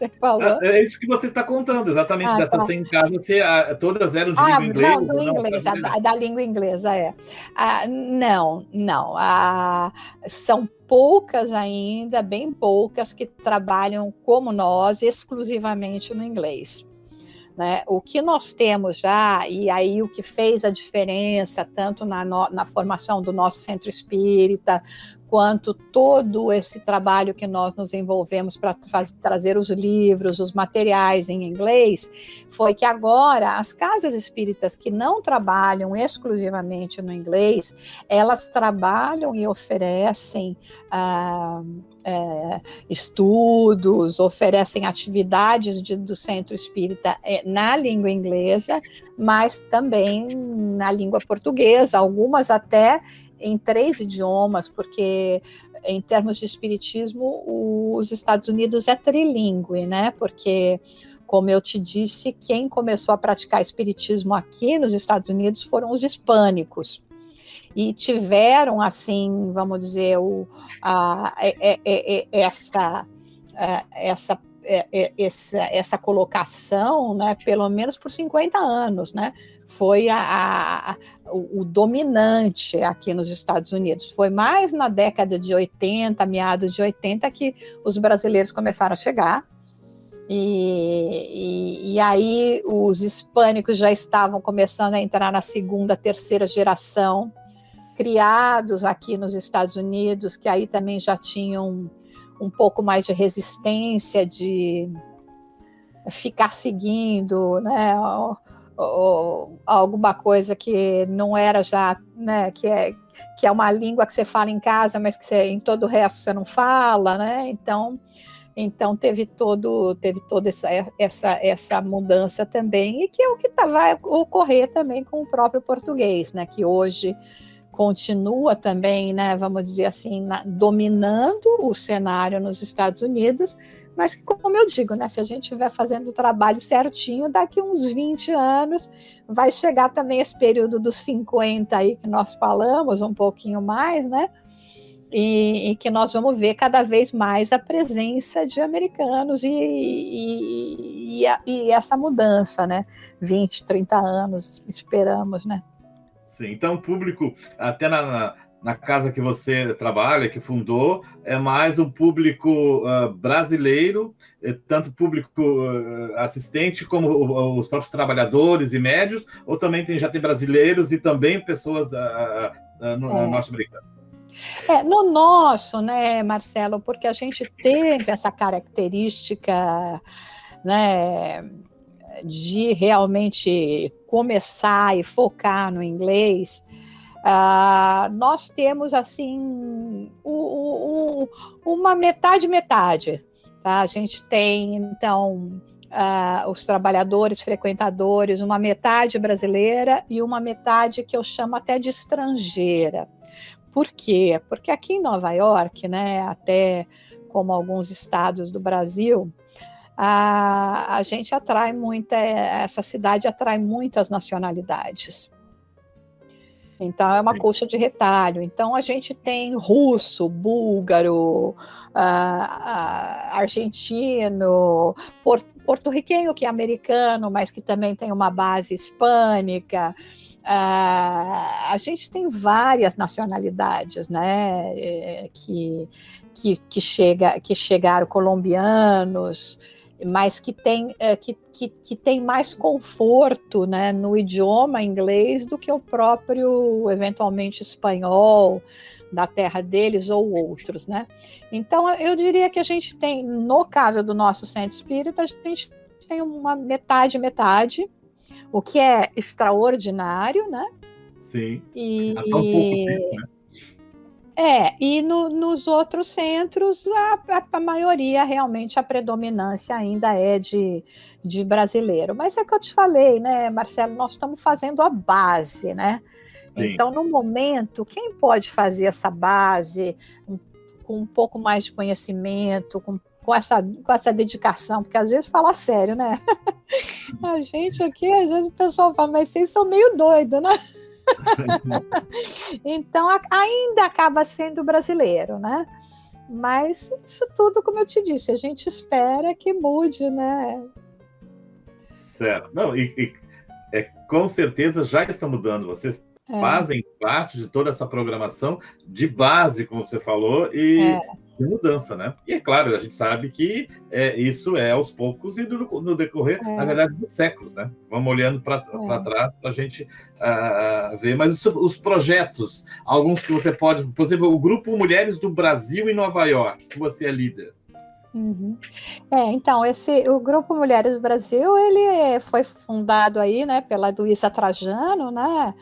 S1: É, é isso que você está contando, exatamente, ah, dessas tá. 100 casas, você, ah, todas eram de ah, língua inglesa?
S2: Não, do não, inglês, da, da, língua inglesa, é. Ah, não, não. Ah, são poucas ainda, bem poucas, que trabalham como nós, exclusivamente no inglês. Né? O que nós temos já, e aí o que fez a diferença, tanto na, na formação do nosso centro espírita, quanto todo esse trabalho que nós nos envolvemos para trazer os livros, os materiais em inglês, foi que agora as casas espíritas que não trabalham exclusivamente no inglês, elas trabalham e oferecem ah, é, estudos, oferecem atividades de, do centro espírita é, na língua inglesa, mas também na língua portuguesa, algumas até em três idiomas, porque em termos de espiritismo, os Estados Unidos é trilingue, né? Porque, como eu te disse, quem começou a praticar espiritismo aqui nos Estados Unidos foram os hispânicos. E tiveram, assim, vamos dizer, o, a, é, é, é, essa, essa essa, essa colocação, né, pelo menos por 50 anos, né, foi a, a, o, o, dominante aqui nos Estados Unidos. Foi mais na década de 80, meados de 80, que os brasileiros começaram a chegar. E, e, e, aí os hispânicos já estavam começando a entrar na segunda, terceira geração, criados aqui nos Estados Unidos, que aí também já tinham um pouco mais de resistência, de ficar seguindo, né? ou alguma coisa que não era já, né, que é que é uma língua que você fala em casa, mas que você, em todo o resto você não fala, né? Então, então teve todo teve toda essa, essa essa mudança também e que é o que tá, vai ocorrer também com o próprio português, né? Que hoje continua também, né, vamos dizer assim, na, dominando o cenário nos Estados Unidos, mas como eu digo, né, se a gente estiver fazendo o trabalho certinho, daqui uns 20 anos vai chegar também esse período dos 50 aí que nós falamos, um pouquinho mais, né? E, e que nós vamos ver cada vez mais a presença de americanos e, e, e, essa mudança, né? 20, 30 anos, esperamos, né?
S1: Então o público, até na, na casa que você trabalha, que fundou, é mais um público uh, brasileiro, eh, tanto público uh, assistente como os próprios trabalhadores e médios, ou também tem, já tem brasileiros e também pessoas uh, no, é. norte-americanas?
S2: É, no nosso, né, Marcelo, porque a gente teve essa característica, né, de realmente começar e focar no inglês, Uh, nós temos assim o, o, uma metade metade. Tá? A gente tem então uh, os trabalhadores frequentadores, uma metade brasileira e uma metade que eu chamo até de estrangeira. Por quê? Porque aqui em Nova York, né, até como alguns estados do Brasil, a, a gente atrai muita, essa cidade atrai muitas nacionalidades. Então, é uma colcha de retalho. Então, a gente tem russo, búlgaro, argentino, por, porto-riquenho, que é americano, mas que também tem uma base hispânica. A gente tem várias nacionalidades, né, eh, que, que, que, chega, que chegaram colombianos, mas que tem, é, que, que, que, tem mais conforto né, no idioma inglês do que o próprio, eventualmente, espanhol da terra deles ou outros, né? Então, eu diria que a gente tem, no caso do nosso centro espírita, a gente tem uma metade, metade, o que é extraordinário, né?
S1: Sim.
S2: E, Há tão pouco tempo, né? É, e no, nos outros centros, a, a, a, maioria, realmente, a predominância ainda é de, de brasileiro. Mas é que eu te falei, né, Marcelo, nós estamos fazendo a base, né? Sim. Então, no momento, quem pode fazer essa base com um pouco mais de conhecimento, com, com, essa, com essa dedicação, porque às vezes fala sério, né? a gente aqui, às vezes o pessoal fala, mas vocês são meio doidos, né? então ainda acaba sendo brasileiro, né? Mas isso tudo, como eu te disse, a gente espera que mude, né?
S1: Certo. Não, e, e é, com certeza já está mudando. Vocês é. fazem parte de toda essa programação de base, como você falou, e é de mudança, né? E é claro, a gente sabe que é, isso é aos poucos e no, no decorrer, é. na verdade, dos séculos, né? Vamos olhando para é. trás para a gente uh, ver. Mas os, os, projetos, alguns que você pode, por exemplo, o Grupo Mulheres do Brasil em Nova York, que você é líder.
S2: Uhum. É, então, esse, o Grupo Mulheres do Brasil, ele foi fundado aí, né, pela Luísa Trajano, né,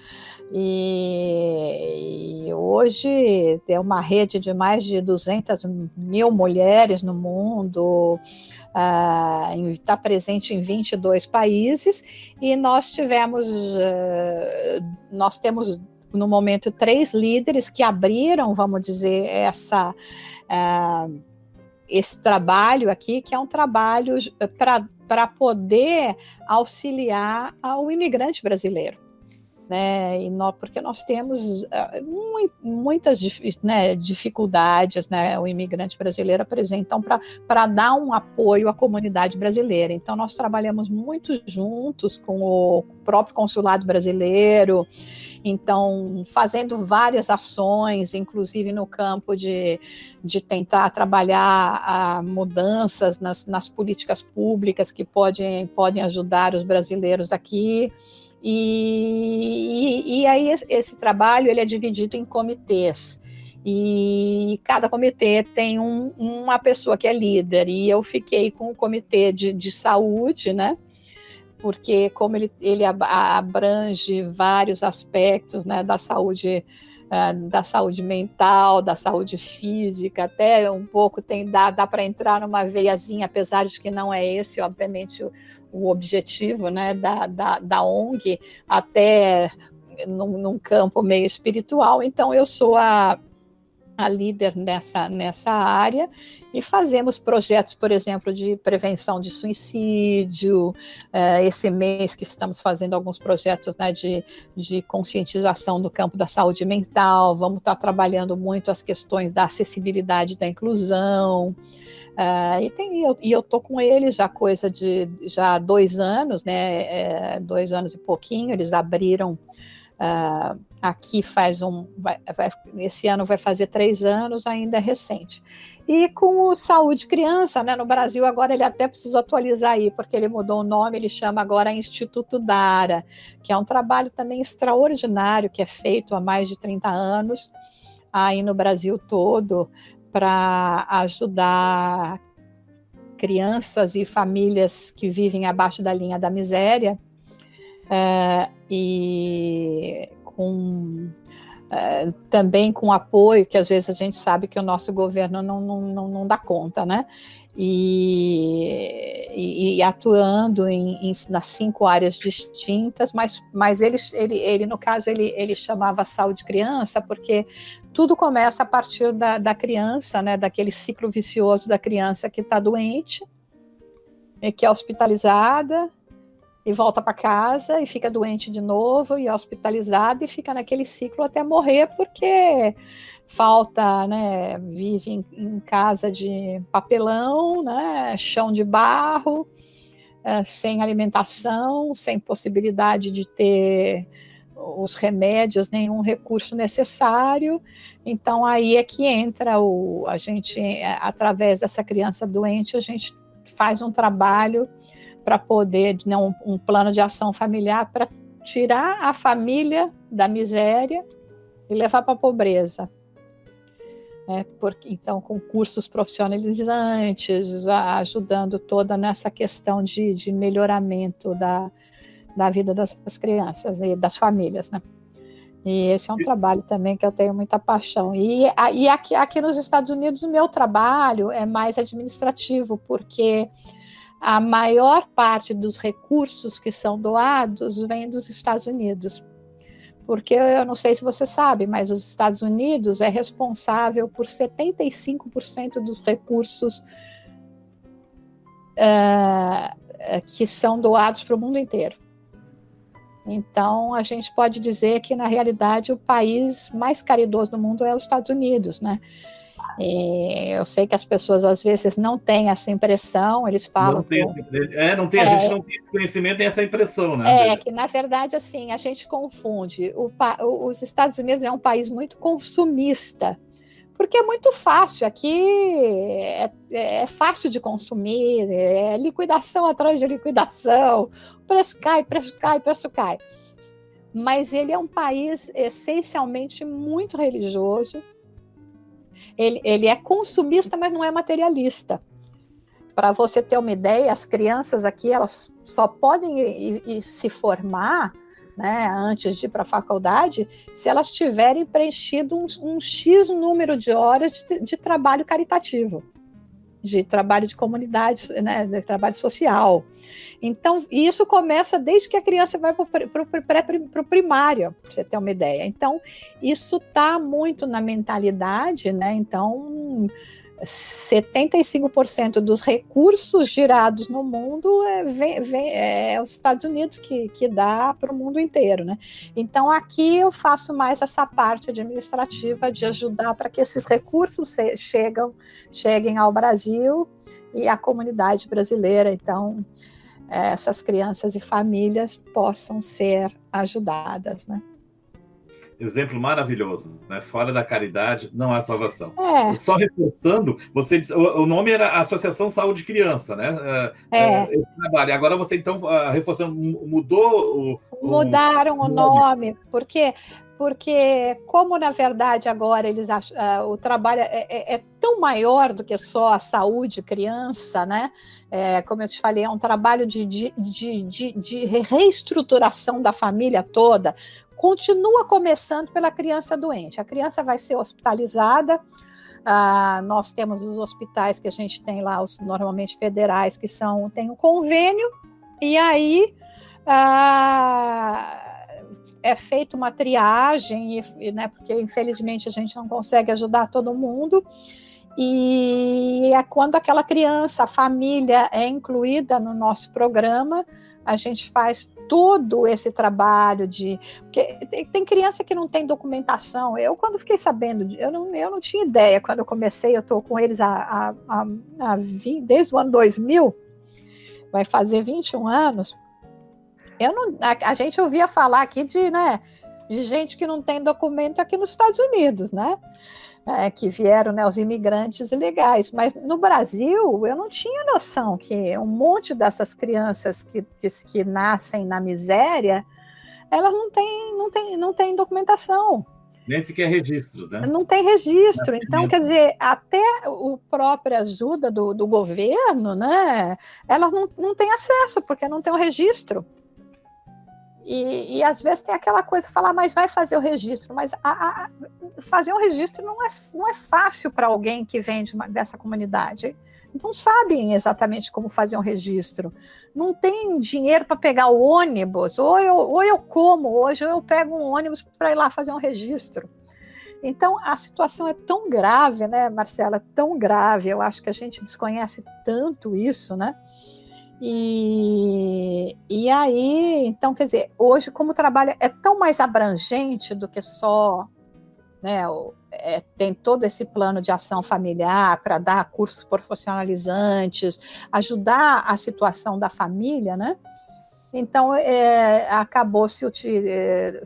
S2: e, e, hoje tem uma rede de mais de 200 mil mulheres no mundo, está uh, presente em 22 países, e nós tivemos, uh, nós temos no momento três líderes que abriram, vamos dizer, essa, uh, esse trabalho aqui, que é um trabalho para poder auxiliar ao imigrante brasileiro né? E nós, porque nós temos uh, muitas né, dificuldades, né? O imigrante brasileiro apresenta para dar um apoio à comunidade brasileira. Então, nós trabalhamos muito juntos com o próprio consulado brasileiro, então, fazendo várias ações, inclusive no campo de, de tentar trabalhar uh, mudanças nas, nas políticas públicas que podem, podem ajudar os brasileiros aqui. E, e, e aí esse trabalho ele é dividido em comitês. E cada comitê tem um, uma pessoa que é líder, e eu fiquei com o comitê de, de saúde, né? Porque como ele, ele abrange vários aspectos né, da saúde, uh, da saúde mental, da saúde física, até um pouco tem dá, dá para entrar numa veiazinha, apesar de que não é esse, obviamente, o objetivo né, da, da, da ONG até num, num, campo meio espiritual. Então, eu sou a, a líder nessa, nessa área e fazemos projetos, por exemplo, de prevenção de suicídio. É, esse mês que estamos fazendo alguns projetos né, de, de conscientização no campo da saúde mental. Vamos estar trabalhando muito as questões da acessibilidade da inclusão. Uh, e, tem, eu, e eu tô com eles já coisa de já dois anos, né? É, dois anos e pouquinho. Eles abriram uh, aqui faz um, vai, vai, esse ano vai fazer três anos, ainda é recente. E com o Saúde Criança, né, no Brasil agora ele até precisa atualizar aí, porque ele mudou o nome, ele chama agora Instituto Dara, que é um trabalho também extraordinário, que é feito há mais de 30 anos, aí no Brasil todo, para ajudar crianças e famílias que vivem abaixo da linha da miséria, é, e com é, também com apoio, que às vezes a gente sabe que o nosso governo não, não, não, não dá conta, né? E, e, e atuando em, em, nas cinco áreas distintas, mas, mas ele, ele, ele, no caso, ele, ele chamava saúde criança, porque tudo começa a partir da, da criança, né? Daquele ciclo vicioso da criança que está doente, que é hospitalizada, e volta para casa e fica doente de novo e é hospitalizado e fica naquele ciclo até morrer porque falta, né, vive em, em casa de papelão, né, chão de barro, é, sem alimentação, sem possibilidade de ter os remédios, nenhum recurso necessário. Então aí é que entra o a gente através dessa criança doente a gente faz um trabalho para poder, né, um, um plano de ação familiar para tirar a família da miséria e levar para a pobreza. É, porque, então, com cursos profissionalizantes, ajudando toda nessa questão de, de melhoramento da, da vida das, crianças e das famílias, né? E esse é um trabalho também que eu tenho muita paixão. E, e aqui, aqui nos Estados Unidos, o meu trabalho é mais administrativo, porque a maior parte dos recursos que são doados vem dos Estados Unidos. Porque eu não sei se você sabe, mas os Estados Unidos é responsável por 75% dos recursos uh, que são doados para o mundo inteiro. Então, a gente pode dizer que, na realidade, o país mais caridoso do mundo é os Estados Unidos, né? E eu sei que as pessoas às vezes não têm essa impressão, eles falam. Não
S1: tem, é, não tem, é, a gente não tem esse conhecimento, tem essa impressão, né?
S2: É, que na verdade, assim, a gente confunde. O, os Estados Unidos é um país muito consumista, porque é muito fácil. Aqui é, é fácil de consumir, é liquidação atrás de liquidação, preço cai, preço cai, preço cai. Mas ele é um país essencialmente muito religioso ele, ele é consumista, mas não é materialista. Para você ter uma ideia, as crianças aqui elas só podem ir, ir, se formar né, antes de ir para a faculdade, se elas tiverem preenchido um, um X número de horas de, de, trabalho caritativo, de trabalho de comunidade, né, de trabalho social. Então, isso começa desde que a criança vai para o primário, para você ter uma ideia. Então, isso está muito na mentalidade, né? Então, 75% dos recursos girados no mundo é, vem, vem, é os Estados Unidos que, que dá para o mundo inteiro, né? Então aqui eu faço mais essa parte administrativa de ajudar para que esses recursos chegam, cheguem ao Brasil e à comunidade brasileira. Então essas crianças e famílias possam ser ajudadas, né?
S1: Exemplo maravilhoso, né? Fora da caridade não há salvação. É. Só reforçando, você disse, o, o, nome era Associação Saúde Criança, né?
S2: É. é.
S1: Esse trabalho. Agora você então ah, reforçando mudou
S2: o, mudaram o, o nome, nome porque porque como na verdade agora eles acham, uh, o trabalho é, é, é, tão maior do que só a saúde criança, né? É, como eu te falei, é um trabalho de, de, de, de reestruturação da família toda. Continua começando pela criança doente. A criança vai ser hospitalizada. Uh, nós temos os hospitais que a gente tem lá, os normalmente federais, que são tem um convênio, e aí uh, é feita uma triagem, né, porque infelizmente a gente não consegue ajudar todo mundo. E é quando aquela criança, a família é incluída no nosso programa, a gente faz todo esse trabalho de. Porque tem, tem, criança que não tem documentação. Eu, quando fiquei sabendo, eu não, eu não tinha ideia. Quando eu comecei, eu estou com eles a, desde o ano 2000, vai fazer 21 anos. Eu não, a, a gente ouvia falar aqui de, né, de gente que não tem documento aqui nos Estados Unidos, né? É, que vieram né, os imigrantes ilegais. Mas no Brasil, eu não tinha noção que um monte dessas crianças que, que, que nascem na miséria, elas não têm, não têm, não têm documentação.
S1: Nem sequer registros, né?
S2: Não tem registro. Então, quer dizer, até o própria ajuda do, do governo, né? Elas não, não têm acesso, porque não tem o registro. E, e, às vezes tem aquela coisa, falar, mas vai fazer o registro, mas a, a, fazer um registro não é, não é fácil para alguém que vem de uma, dessa comunidade. Não sabem exatamente como fazer um registro. Não tem dinheiro para pegar o ônibus, ou eu, ou eu como hoje, ou eu pego um ônibus para ir lá fazer um registro. Então, a situação é tão grave, né, Marcela? Tão grave. Eu acho que a gente desconhece tanto isso, né? E, e aí, então, quer dizer, hoje, como o trabalho é tão mais abrangente do que só, né, é, tem todo esse plano de ação familiar para dar cursos profissionalizantes, ajudar a situação da família, né? Então, é, acabou-se, é,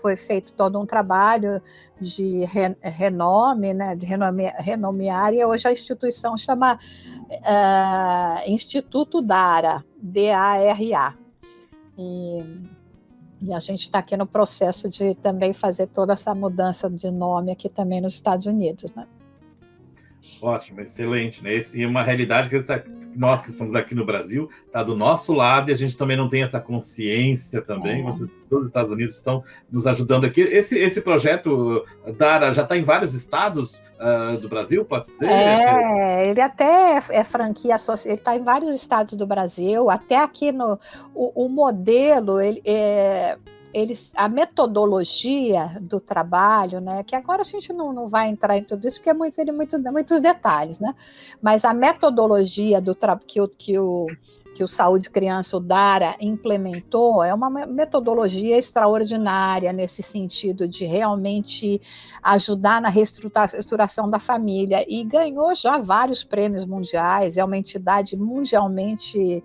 S2: foi feito todo um trabalho de re, renome, né, de renome, renomear, e hoje a instituição chama uh, Instituto DARA, D-A-R-A. E, e a gente está aqui no processo de também fazer toda essa mudança de nome aqui também nos Estados Unidos, né?
S1: Ótimo, excelente, né? E uma realidade que está nós que estamos aqui no Brasil, está do nosso lado e a gente também não tem essa consciência também. É. Vocês, todos os Estados Unidos estão nos ajudando aqui. Esse, esse projeto, Dara, já está em vários estados uh, do Brasil, pode dizer?
S2: É, ele até é franquia associada, ele está em vários estados do Brasil, até aqui no. O, o modelo, ele é eles, a metodologia do trabalho, né, que agora a gente não, não vai entrar em tudo isso, porque é muito, tem muito, muitos detalhes, né, mas a metodologia do que, o, que, o, que o Saúde Criança, o DARA, implementou é uma metodologia extraordinária nesse sentido de realmente ajudar na reestruturação da família e ganhou já vários prêmios mundiais, é uma entidade mundialmente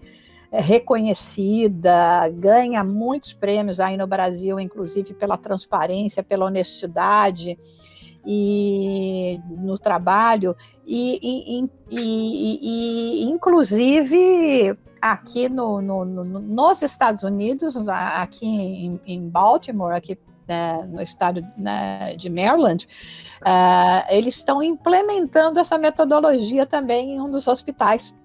S2: é reconhecida, ganha muitos prêmios aí no Brasil, inclusive pela transparência, pela honestidade e no trabalho. E, e, e, e inclusive aqui no, no, no, nos Estados Unidos, aqui em, em Baltimore, aqui né, no estado né, de Maryland, uh, eles estão implementando essa metodologia também em um dos hospitais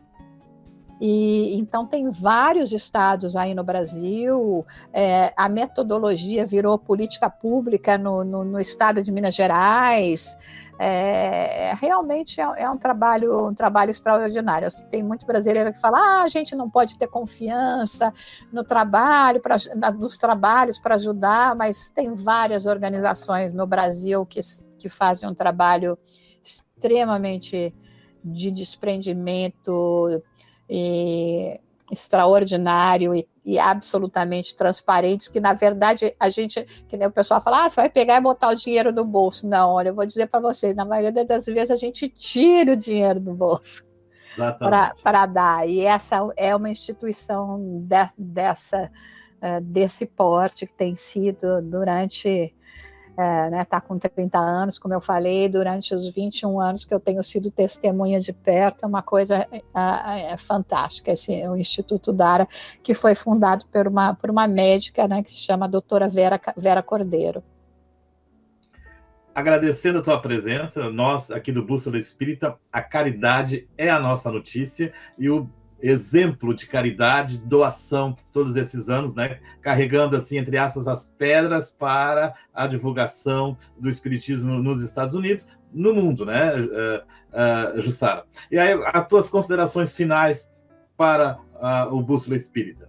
S2: e então tem vários estados aí no Brasil. É, a metodologia virou política pública no, no, no estado de Minas Gerais. É, realmente é, é, um trabalho um trabalho extraordinário. Tem muito brasileiro que fala: ah, a gente não pode ter confiança no trabalho, pra, nos trabalhos para ajudar, mas tem várias organizações no Brasil que, que fazem um trabalho extremamente de desprendimento, e extraordinário e, e, absolutamente transparentes, que na verdade a gente, que nem o pessoal fala, ah, você vai pegar e botar o dinheiro no bolso. Não, olha, eu vou dizer para vocês, na maioria das vezes a gente tira o dinheiro do bolso para dar. E essa é uma instituição de, dessa, uh, desse porte que tem sido durante é, né, tá com 30 anos, como eu falei, durante os 21 anos que eu tenho sido testemunha de perto, é uma coisa é, é, é fantástica, esse o Instituto Dara, que foi fundado por uma, por uma médica, né, que se chama doutora Vera, Vera Cordeiro.
S1: Agradecendo a tua presença, nós aqui do Bússola Espírita, a caridade é a nossa notícia e o exemplo de caridade, doação, todos esses anos, né? Carregando, assim, entre aspas, as pedras para a divulgação do Espiritismo nos Estados Unidos, no mundo, né, uh, uh, Jussara? E aí, as tuas considerações finais para uh, o Bússola Espírita?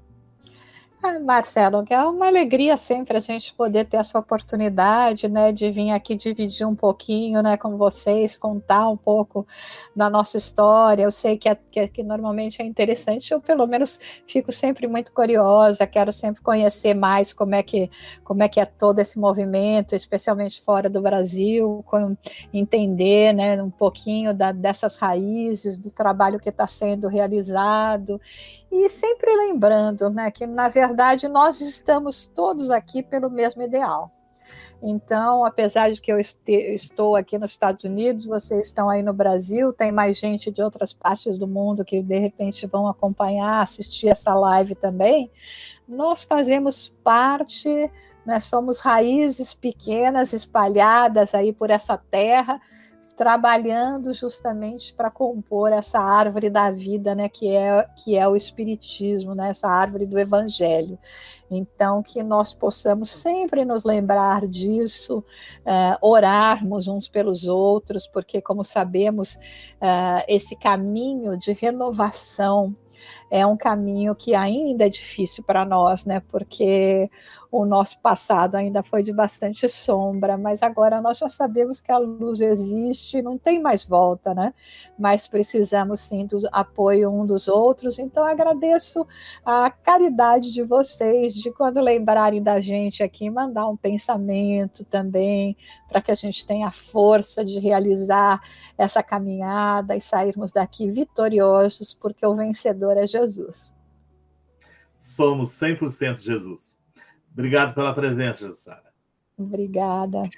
S2: Ah, Marcelo, é uma alegria sempre a gente poder ter essa oportunidade, né, de vir aqui dividir um pouquinho, né, com vocês, contar um pouco da nossa história. Eu sei que, é, que, que normalmente é interessante, eu pelo menos fico sempre muito curiosa, quero sempre conhecer mais como é que, como é, que é todo esse movimento, especialmente fora do Brasil, com, entender, né, um pouquinho da, dessas raízes, do trabalho que está sendo realizado, e sempre lembrando, né, que na verdade verdade, nós estamos todos aqui pelo mesmo ideal. Então, apesar de que eu estou aqui nos Estados Unidos, vocês estão aí no Brasil, tem mais gente de outras partes do mundo que de repente vão acompanhar, assistir essa live também. Nós fazemos parte, né, somos raízes pequenas espalhadas aí por essa terra trabalhando justamente para compor essa árvore da vida, né, que é que é o espiritismo, né, essa árvore do evangelho. Então que nós possamos sempre nos lembrar disso, uh, orarmos uns pelos outros, porque como sabemos uh, esse caminho de renovação é um caminho que ainda é difícil para nós, né? Porque o nosso passado ainda foi de bastante sombra, mas agora nós já sabemos que a luz existe, não tem mais volta, né? Mas precisamos sim do apoio um dos outros. Então agradeço a caridade de vocês de quando lembrarem da gente aqui mandar um pensamento também para que a gente tenha força de realizar essa caminhada e sairmos daqui vitoriosos, porque o vencedor é Jesus. Jesus.
S1: Somos 100% Jesus. Obrigado pela presença, Sara.
S2: Obrigada.